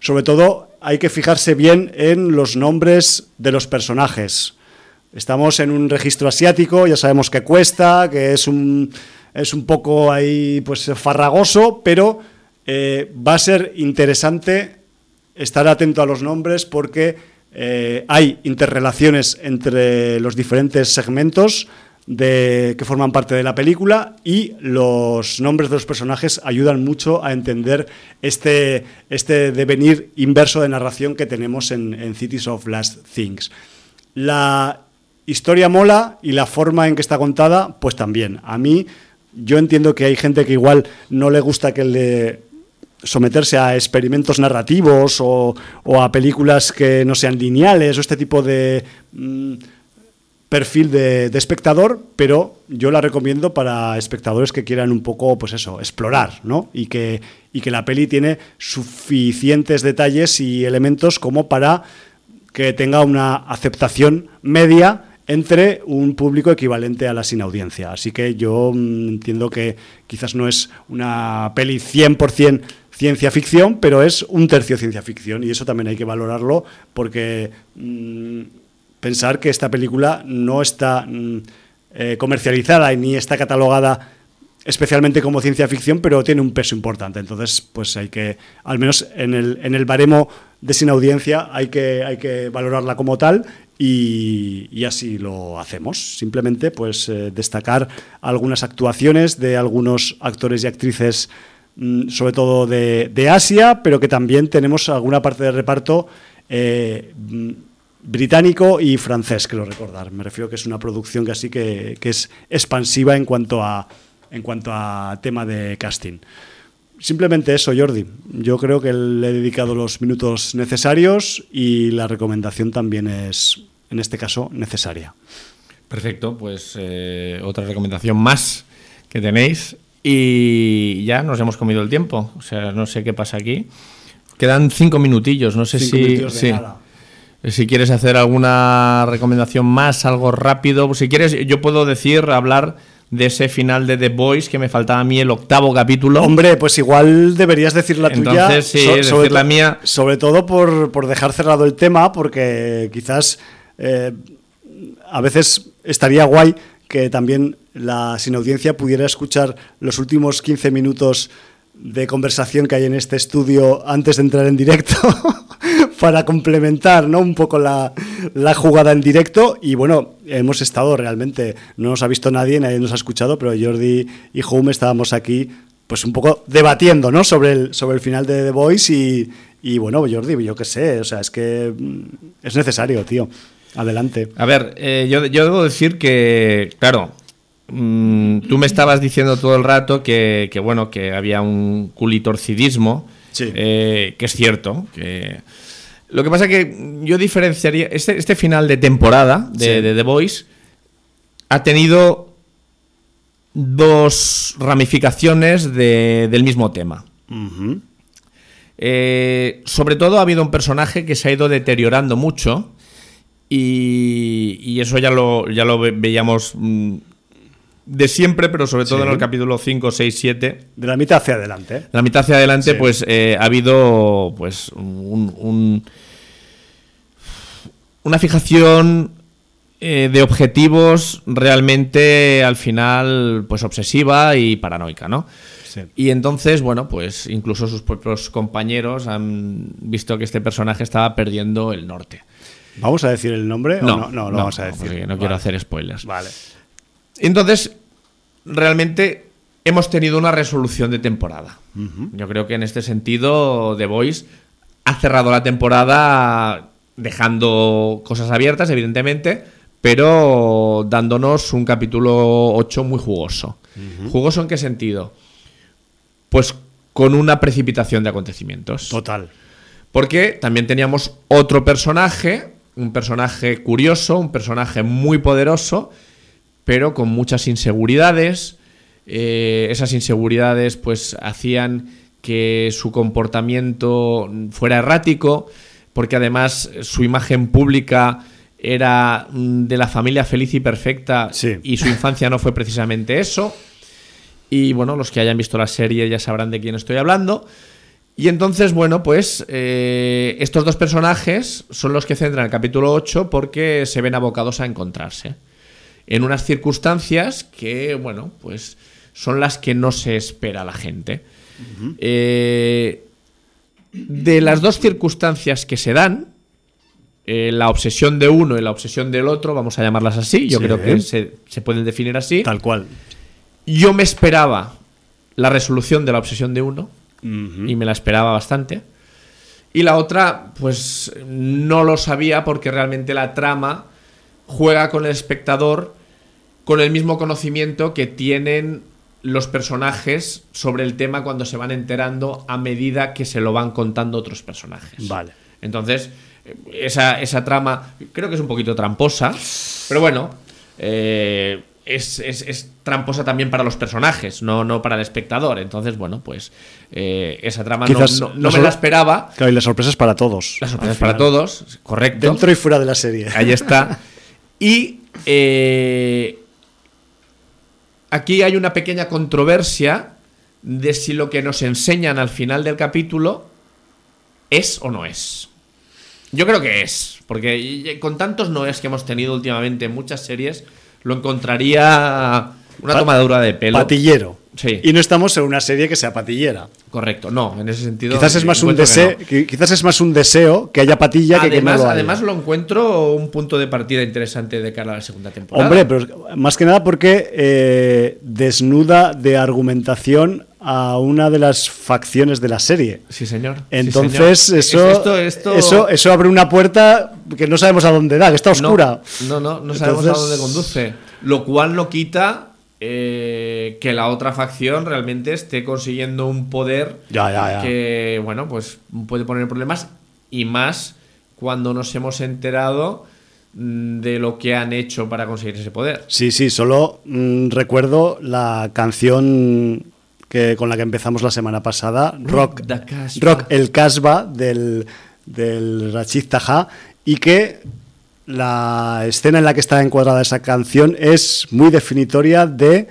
sobre todo hay que fijarse bien en los nombres de los personajes. Estamos en un registro asiático, ya sabemos que cuesta, que es un, es un poco ahí pues farragoso, pero eh, va a ser interesante estar atento a los nombres porque eh, hay interrelaciones entre los diferentes segmentos de, que forman parte de la película y los nombres de los personajes ayudan mucho a entender este, este devenir inverso de narración que tenemos en, Cities of Last Things. La historia mola y la forma en que está contada, pues también. A mí, yo entiendo que hay gente que igual no le gusta que le someterse a experimentos narrativos o, o a películas que no sean lineales o este tipo de mm, perfil de, espectador, pero yo la recomiendo para espectadores que quieran un poco, pues eso, explorar, ¿no? Y que, y que la peli tiene suficientes detalles y elementos como para que tenga una aceptación media entre un público equivalente a la sin audiencia. Así que yo mm, entiendo que quizás no es una peli 100% ciencia ficción, pero es un tercio ciencia ficción y eso también hay que valorarlo porque mm, pensar que esta película no está mm, eh, comercializada ni está catalogada especialmente como ciencia ficción, pero tiene un peso importante. Entonces, pues hay que, al menos en el, en el baremo de sin audiencia, hay que, hay que valorarla como tal y, así lo hacemos. Simplemente, pues eh, destacar algunas actuaciones de algunos actores y actrices, mm, sobre todo de, de Asia, pero que también tenemos alguna parte de reparto. eh, mm, británico y francés, creo recordar. Me refiero que es una producción que así que, que es expansiva en cuanto a en cuanto a tema de casting. Simplemente eso, Jordi. Yo creo que le he dedicado los minutos necesarios y la recomendación también es, en este caso, necesaria. Perfecto, pues eh, otra recomendación más que tenéis y ya nos hemos comido el tiempo. O sea, no sé qué pasa aquí. Quedan cinco minutillos, no sé Cinco si, de sí. nada. Si quieres hacer alguna recomendación más, algo rápido. Si quieres, yo puedo decir, hablar de ese final de The Boys que me faltaba a mí el octavo capítulo. Hombre, pues igual deberías decir la tuya. Entonces, sí, decir sobre la mía. Sobre todo por, por dejar cerrado el tema, porque quizás eh, a veces estaría guay que también la sin audiencia pudiera escuchar los últimos 15 minutos de conversación que hay en este estudio antes de entrar en directo para complementar ¿no? un poco la, la jugada en directo y bueno, hemos estado realmente, no nos ha visto nadie, nadie nos ha escuchado, pero Jordi y Home estábamos aquí pues un poco debatiendo ¿no? sobre, el, sobre el final de The Voice y, y bueno, Jordi, yo qué sé, o sea, es que mm, es necesario, tío. Adelante. A ver, eh, yo, yo debo decir que, claro, mm, tú me estabas diciendo todo el rato que, que, bueno, que había un culitorcidismo, Sí. eh, que es cierto. Que... Lo que pasa que yo diferenciaría, este, este final de temporada de, Sí. de The Voice ha tenido dos ramificaciones de- del mismo tema. Eh, sobre todo ha habido un personaje que se ha ido deteriorando mucho y, y eso ya lo, ya lo ve- veíamos mm, de siempre, pero sobre todo Sí. en el capítulo 5, 6, 7. De la mitad hacia adelante. ¿eh? La mitad hacia adelante, Sí. pues eh, ha habido pues un, un- una fijación eh, de objetivos realmente al final pues obsesiva y paranoica, ¿no? Sí. Y entonces, bueno, pues incluso sus propios compañeros han visto que este personaje estaba perdiendo el norte. ¿Vamos a decir el nombre? o No, no, no, lo vamos a decir. no Vale. quiero hacer spoilers. Vale. Entonces, realmente hemos tenido una resolución de temporada. Yo creo que en este sentido, The Voice ha cerrado la temporada dejando cosas abiertas, evidentemente, pero dándonos un capítulo 8 muy jugoso. ¿Jugoso en qué sentido? Pues con una precipitación de acontecimientos. Total. Porque también teníamos otro personaje, un personaje curioso, un personaje muy poderoso, pero con muchas inseguridades. Eh, esas inseguridades pues hacían que su comportamiento fuera errático, porque además su imagen pública era mm, de la familia feliz y perfecta Sí. y su infancia no fue precisamente eso. Y bueno, los que hayan visto la serie ya sabrán de quién estoy hablando. Y entonces, bueno, pues eh, estos dos personajes son los que centran el capítulo 8 porque se ven abocados a encontrarse. En unas circunstancias que, bueno, pues son las que no se espera la gente. Eh, de las dos circunstancias que se dan, eh, la obsesión de uno y la obsesión del otro, vamos a llamarlas así, yo Sí. creo que se, se pueden definir así. Tal cual. Yo me esperaba la resolución de la obsesión de uno y me la esperaba bastante. Y la otra, pues no lo sabía porque realmente la trama juega con el espectador con el mismo conocimiento que tienen los personajes sobre el tema cuando se van enterando a medida que se lo van contando otros personajes. Vale. Entonces, eh, esa, esa trama creo que es un poquito tramposa, pero bueno, eh, es, es- es tramposa también para los personajes, no, no para el espectador. Entonces, bueno, pues eh, esa trama no, Quizás no- no la me la esperaba. Claro, y la sorpresa es para todos. La sorpresa es para todos, correcto. Dentro y fuera de la serie. Ahí está. Y eh, aquí hay una pequeña controversia de si lo que nos enseñan al final del capítulo es o no es. Yo creo que es, porque con tantos no es que hemos tenido últimamente en muchas series, lo encontraría una tomadura de pelo. Patillero. Sí. Y no estamos en una serie que sea patillera. Correcto, no, en ese sentido. Quizás es más un que deseo, no. qui- quizás es más un deseo que haya patilla que que no Además, lo haya. además lo encuentro un punto de partida interesante de cara a la segunda temporada. Hombre, pero más que nada porque eh, desnuda de argumentación a una de las facciones de la serie. Sí, señor. Sí, Entonces, señor. eso, Es- esto- esto- eso, eso abre una puerta que no sabemos a dónde da, que está oscura. No, no, no, no sabemos a dónde conduce. Lo cual no quita eh, que la otra facción realmente esté consiguiendo un poder Ya, ya, ya. que, bueno, pues puede poner problemas y más cuando nos hemos enterado mm, de lo que han hecho para conseguir ese poder. Sí, sí, solo mm, recuerdo la canción que, con la que empezamos la semana pasada, Rock. Rock el Casbah del, del Rachid Taha, y que la escena en la que está encuadrada esa canción es muy definitoria de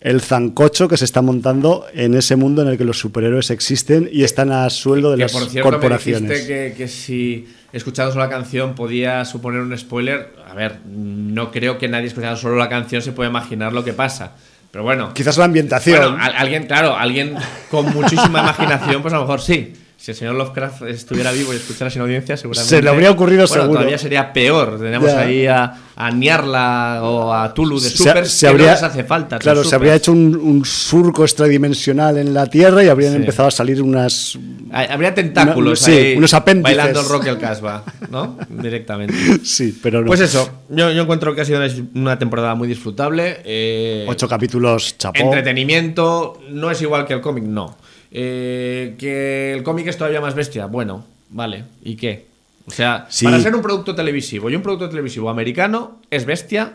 el zancocho que se está montando en ese mundo en el que los superhéroes existen y están a sueldo de que las por cierto corporaciones. me dijiste que, que si escuchando solo la canción podía suponer un spoiler. A ver, no creo que nadie escuchando solo la canción se pueda imaginar lo que pasa. Pero bueno, Quizás la ambientación. Bueno, alguien, claro, alguien con muchísima imaginación, pues a lo mejor sí. Si el señor Lovecraft estuviera vivo y escuchara sin audiencia, seguramente. Se le habría ocurrido bueno, seguro. Todavía sería peor. Tendríamos Ya. ahí a, a Niarla o a Tulu de se- Supers. se que habría- no les hace falta. Claro, se habría hecho un, un surco extradimensional en la Tierra y habrían Sí. empezado a salir unas. Habría tentáculos No, sí, ahí unos apéndices. bailando el rock el casbah, ¿no? Directamente. Sí, pero no. Pues eso, yo, yo encuentro que ha sido una, una temporada muy disfrutable. eh, Ocho capítulos chapó. Entretenimiento, no es igual que el cómic, no. Eh, que el cómic es todavía más bestia, bueno, vale, ¿y qué? O sea, Sí. para ser un producto televisivo y un producto televisivo americano es bestia,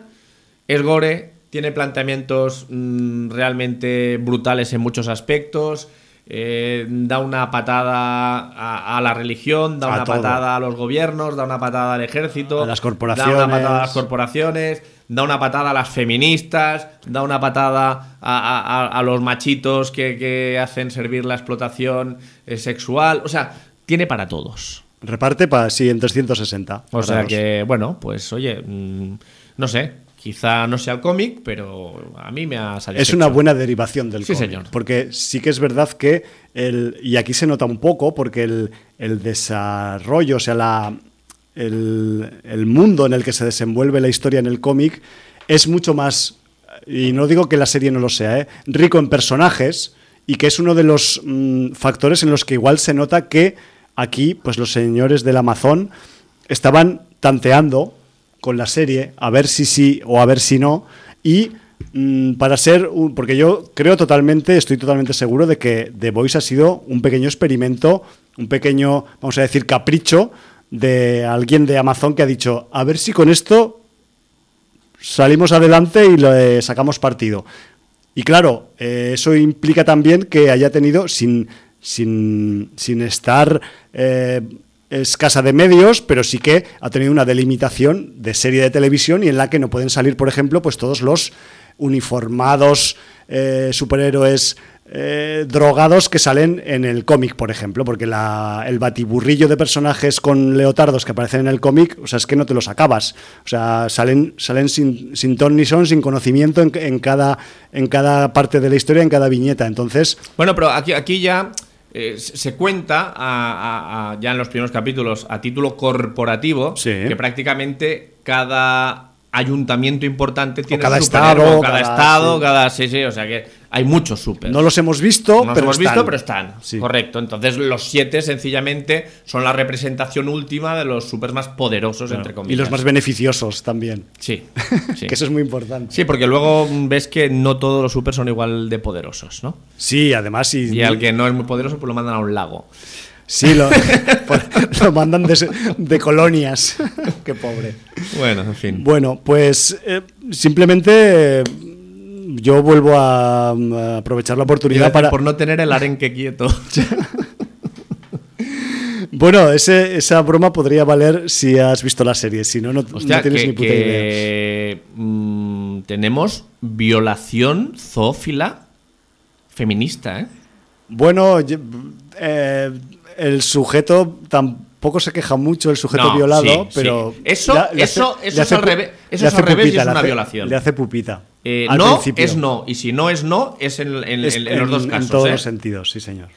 es gore, tiene planteamientos mm, realmente brutales en muchos aspectos, eh, da una patada a, a la religión, da A una todo. patada a los gobiernos, da una patada al ejército, A las da una patada a las corporaciones, da una patada a las feministas, da una patada a, a- los machitos que, que hacen servir la explotación eh, sexual. O sea, tiene para todos. Reparte para sí en 360. O sea que, bueno, pues oye, mm, no sé, quizá no sea el cómic, pero a mí me ha salido. Es una buena derivación del Sí, cómic, señor. Porque sí que es verdad que, el, y aquí se nota un poco, porque el, el desarrollo, o sea, la, el, mundo en el que se desenvuelve la historia en el cómic es mucho más, y no digo que la serie no lo sea, ¿eh? rico en personajes y que es uno de los mm, factores en los que igual se nota que aquí, pues los señores del Amazon estaban tanteando con la serie a ver si sí o a ver si no y mm, para ser porque yo creo totalmente estoy totalmente seguro de que The Voice ha sido un pequeño experimento un pequeño vamos a decir capricho de alguien de Amazon que ha dicho a ver si con esto salimos adelante y le sacamos partido y claro, eh, eso implica también que haya tenido, sin, sin, sin estar eh, escasa de medios, pero sí que ha tenido una delimitación de serie de televisión y en la que no pueden salir, por ejemplo, pues todos los uniformados eh, superhéroes eh, drogados que salen en el cómic, por ejemplo, porque la- el batiburrillo de personajes con leotardos que aparecen en el cómic, o sea, es que no te los acabas. O sea, salen, salen sin, sin ton ni son, sin conocimiento en, en cada, en cada parte de la historia, en cada viñeta. Entonces, Bueno, pero aquí, aquí ya eh, se cuenta, a- a- a- ya en los primeros capítulos, a título corporativo, Sí. que prácticamente cada ayuntamiento importante tiene cada su estado, o cada, cada- estado, sí. cada sí, sí, o sea que hay muchos super. no los hemos visto, No los pero hemos visto, están. pero están. Sí. Correcto. Entonces, los siete sencillamente son la representación última de los supers más poderosos, entre comillas. Y los más beneficiosos también. Sí. sí. Que eso es muy importante. Sí, porque luego ves que no todos los supers son igual de poderosos, ¿no? Sí, además, y, Y al que no es muy poderoso, pues lo mandan a un lago. sí, lo, por- lo mandan de, de colonias. Qué pobre. Bueno, en fin. Bueno, pues eh, simplemente eh, yo vuelvo a, a aprovechar la oportunidad para... Por no tener el arenque quieto. Bueno, ese, esa broma podría valer si has visto la serie, si no, no, Hostia, no tienes que, ni puta idea. mm, tenemos violación zoófila feminista, ¿eh? Bueno, eh, el sujeto tampoco se queja mucho, el sujeto No, violado, sí, pero... sí. Eso- le eso- le eso es al revés- eso es al revés y es una hace- violación. Le hace pupita. Eh, al no principio. es no, y si no es no, es en, en- Es en- en los dos en casos. todos ¿eh? los sentidos, sí, señor.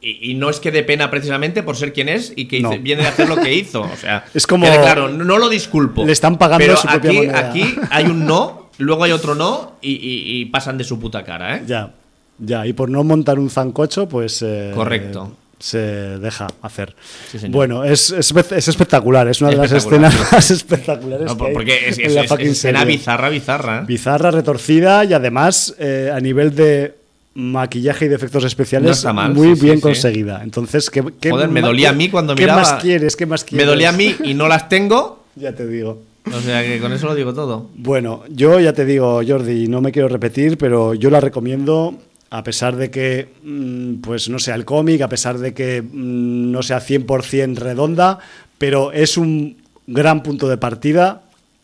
Y, y no es que de pena precisamente por ser quien es y que No. viene de hacer lo que hizo. O sea, Es como- quede claro, no, lo disculpo. Le están pagando pero su propia aquí, moneda. aquí hay un no, luego hay otro no y, y- y pasan de su puta cara, ¿eh? Ya, ya. Y por no montar un zancocho, pues. eh, Correcto. Se deja hacer. Sí, bueno, es, es, es espectacular. Es una de las escenas más espectaculares. No, que hay porque es, en es, la es- escena bizarra, bizarra. ¿eh? Bizarra, retorcida y además eh, a nivel de maquillaje y de efectos especiales mal, muy sí, bien sí. conseguida. Entonces, ¿qué, qué Joder, me dolía a qué- mí cuando ¿qué miraba. más quieres? ¿Qué más Me quieres? dolía a mí y no las tengo. Ya te digo. O sea que con eso lo digo todo. Bueno, yo ya te digo, Jordi, no me quiero repetir, pero yo la recomiendo a pesar de que, mm, pues no sea el cómic, a pesar de que mm, no sea 100% redonda, pero es un gran punto de partida.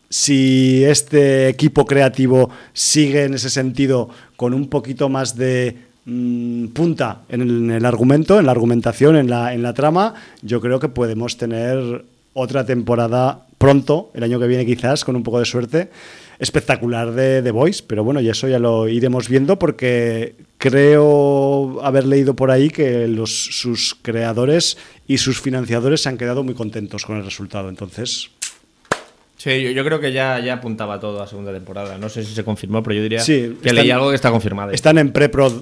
Si este equipo creativo sigue en ese sentido con un poquito más de mm, punta en el, en el argumento, en la argumentación, en la, en la trama, yo creo que podemos tener otra temporada pronto, el año que viene quizás, con un poco de suerte, espectacular de The Voice, pero bueno, y eso ya lo iremos viendo porque creo haber leído por ahí que los, sus creadores y sus financiadores se han quedado muy contentos con el resultado, entonces... Sí, yo, yo creo que ya, ya apuntaba todo a segunda temporada. No sé si se confirmó, pero yo diría Sí, que están- leí algo que está confirmado. Están en pre-prod,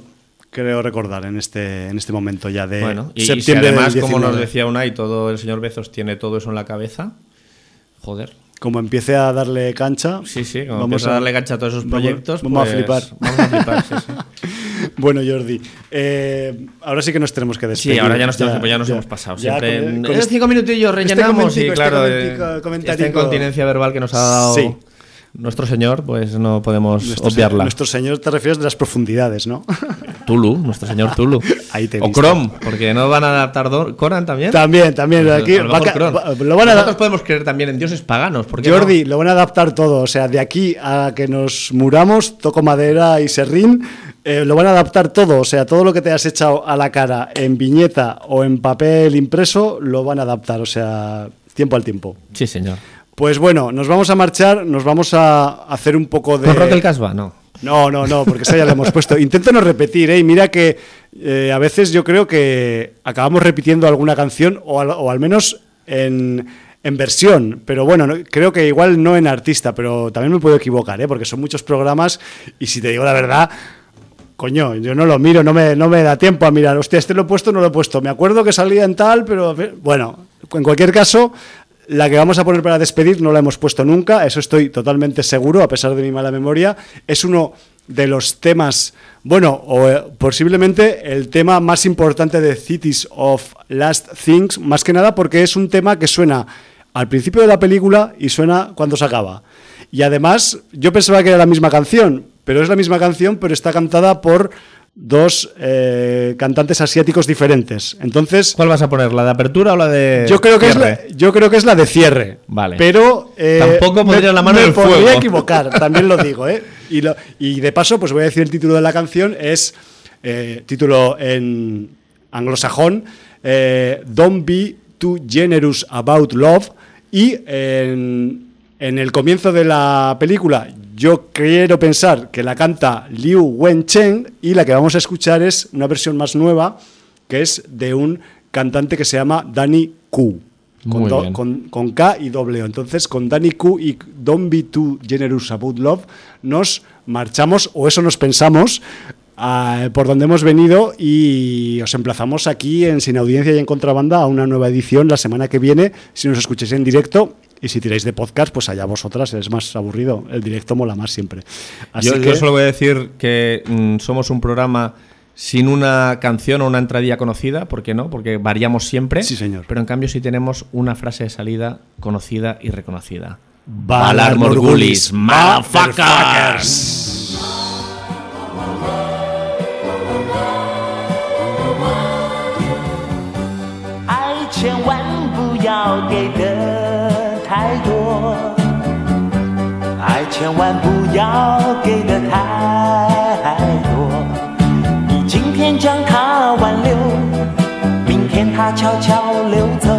creo recordar, en este, en este momento ya de Bueno, y, y si septiembre además, como nos 19. decía Unai, todo el señor Bezos tiene todo eso en la cabeza. Joder. Como empiece a darle cancha, Sí, sí, como vamos a darle cancha a todos esos vamos- proyectos. vamos a pues, flipar. Vamos a flipar, sí, sí. Bueno, Jordi, eh, ahora sí que nos tenemos que despedir. Sí, ahora ya nos, tenemos que- pues ya nos hemos pasado. ya Siempre con- en- con este- cinco minutillos este rellenamos y comentico, claro, este esta incontinencia verbal que nos ha dado Sí. nuestro señor, pues no podemos Nuestro, obviarla. nuestro señor te refieres de las profundidades, ¿no? Tulu, nuestro señor Tulu. Ahí te o. Chrome, porque no van a adaptar Conan también. También, también. Pues, Aquí lo va va- van a Nosotros podemos creer también en dioses paganos. ¿por qué no? Jordi, lo van a adaptar todo. O sea, de aquí a que nos muramos, toco madera y serrín, eh, lo van a adaptar todo. O sea, todo lo que te has echado a la cara en viñeta o en papel impreso, lo van a adaptar. O sea, tiempo al tiempo. Sí, señor. Pues bueno, nos vamos a marchar, nos vamos a hacer un poco de... ¿Con Rock el Casbah? No. No, no, no, porque esa ya la hemos puesto. Intento no repetir, ¿eh? Y mira que eh, a veces yo creo que acabamos repitiendo alguna canción o al, o al menos en, versión. Pero bueno, no- creo que igual no en artista, pero también me puedo equivocar, ¿eh? Porque son muchos programas y si te digo la verdad... Coño, yo no lo miro, no me, no me da tiempo a mirar. Hostia, este lo he puesto, no lo he puesto. Me acuerdo que salía en tal, pero bueno, en cualquier caso, la que vamos a poner para despedir no la hemos puesto nunca, eso estoy totalmente seguro, a pesar de mi mala memoria. Es uno de los temas, bueno, o eh, posiblemente el tema más importante de Cities of Last Things, más que nada porque es un tema que suena al principio de la película y suena cuando se acaba. Y además, yo pensaba que era la misma canción, pero es la misma canción, pero está cantada por dos eh, cantantes asiáticos diferentes. Entonces, ¿Cuál vas a poner? ¿La de apertura o la de.? yo creo que es la, yo creo que es la de cierre. Vale. Pero eh, Tampoco pondría me- la mano me en el podría fuego. equivocar, también lo digo, ¿eh? Y, lo- y de paso, pues voy a decir el título de la canción es eh, título en anglosajón, Don't be too generous about love y en, en el comienzo de la película yo quiero pensar que la canta Liu Wenchen y la que vamos a escuchar es una versión más nueva que es de un cantante que se llama Danny Q. Con, Muy do- bien. con- con K y doble O. Entonces, con Danny Q y Don't Be Too Generous About Love, nos marchamos, o eso nos pensamos, a- por donde hemos venido y os emplazamos aquí en Sin Audiencia y en Contrabanda a una nueva edición la semana que viene, si nos escucháis en directo. Y si tiráis de podcast, pues allá vosotras, es más aburrido. El directo mola más siempre. Así Yo, que, yo solo voy a decir que mm, somos un programa sin una canción o una entradilla conocida, ¿por qué no? Porque variamos siempre. Sí, señor. Pero en cambio sí tenemos una frase de salida conocida y reconocida. Valar Morgulis, motherfuckers. 爱要给的太多。你今天将它挽留，明天它悄悄溜走。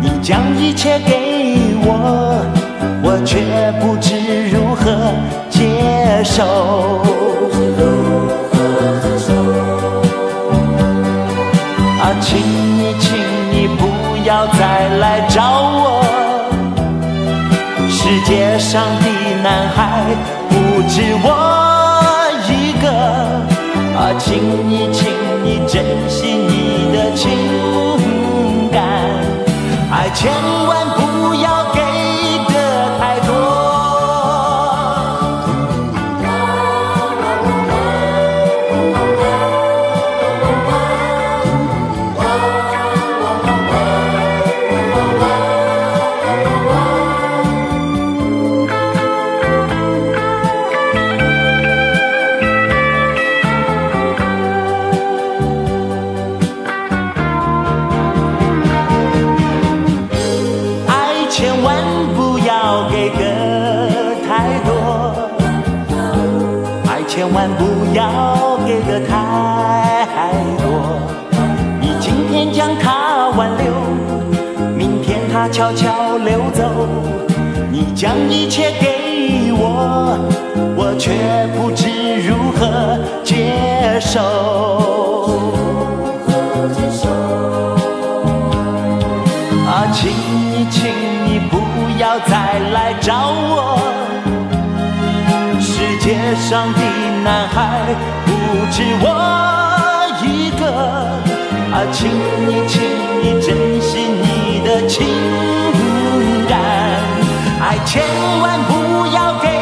你将一切给我，我却不知如何接受。啊，请你，请你不要走街上的男孩不止我一个。啊，请你，请你珍惜你的情感，爱千万不要将一切给我，我却不知如何接受。啊，请你，请你不要再来找我。世界上的男孩不止我一个。啊，请你，请你珍惜你的情感，爱千万不要给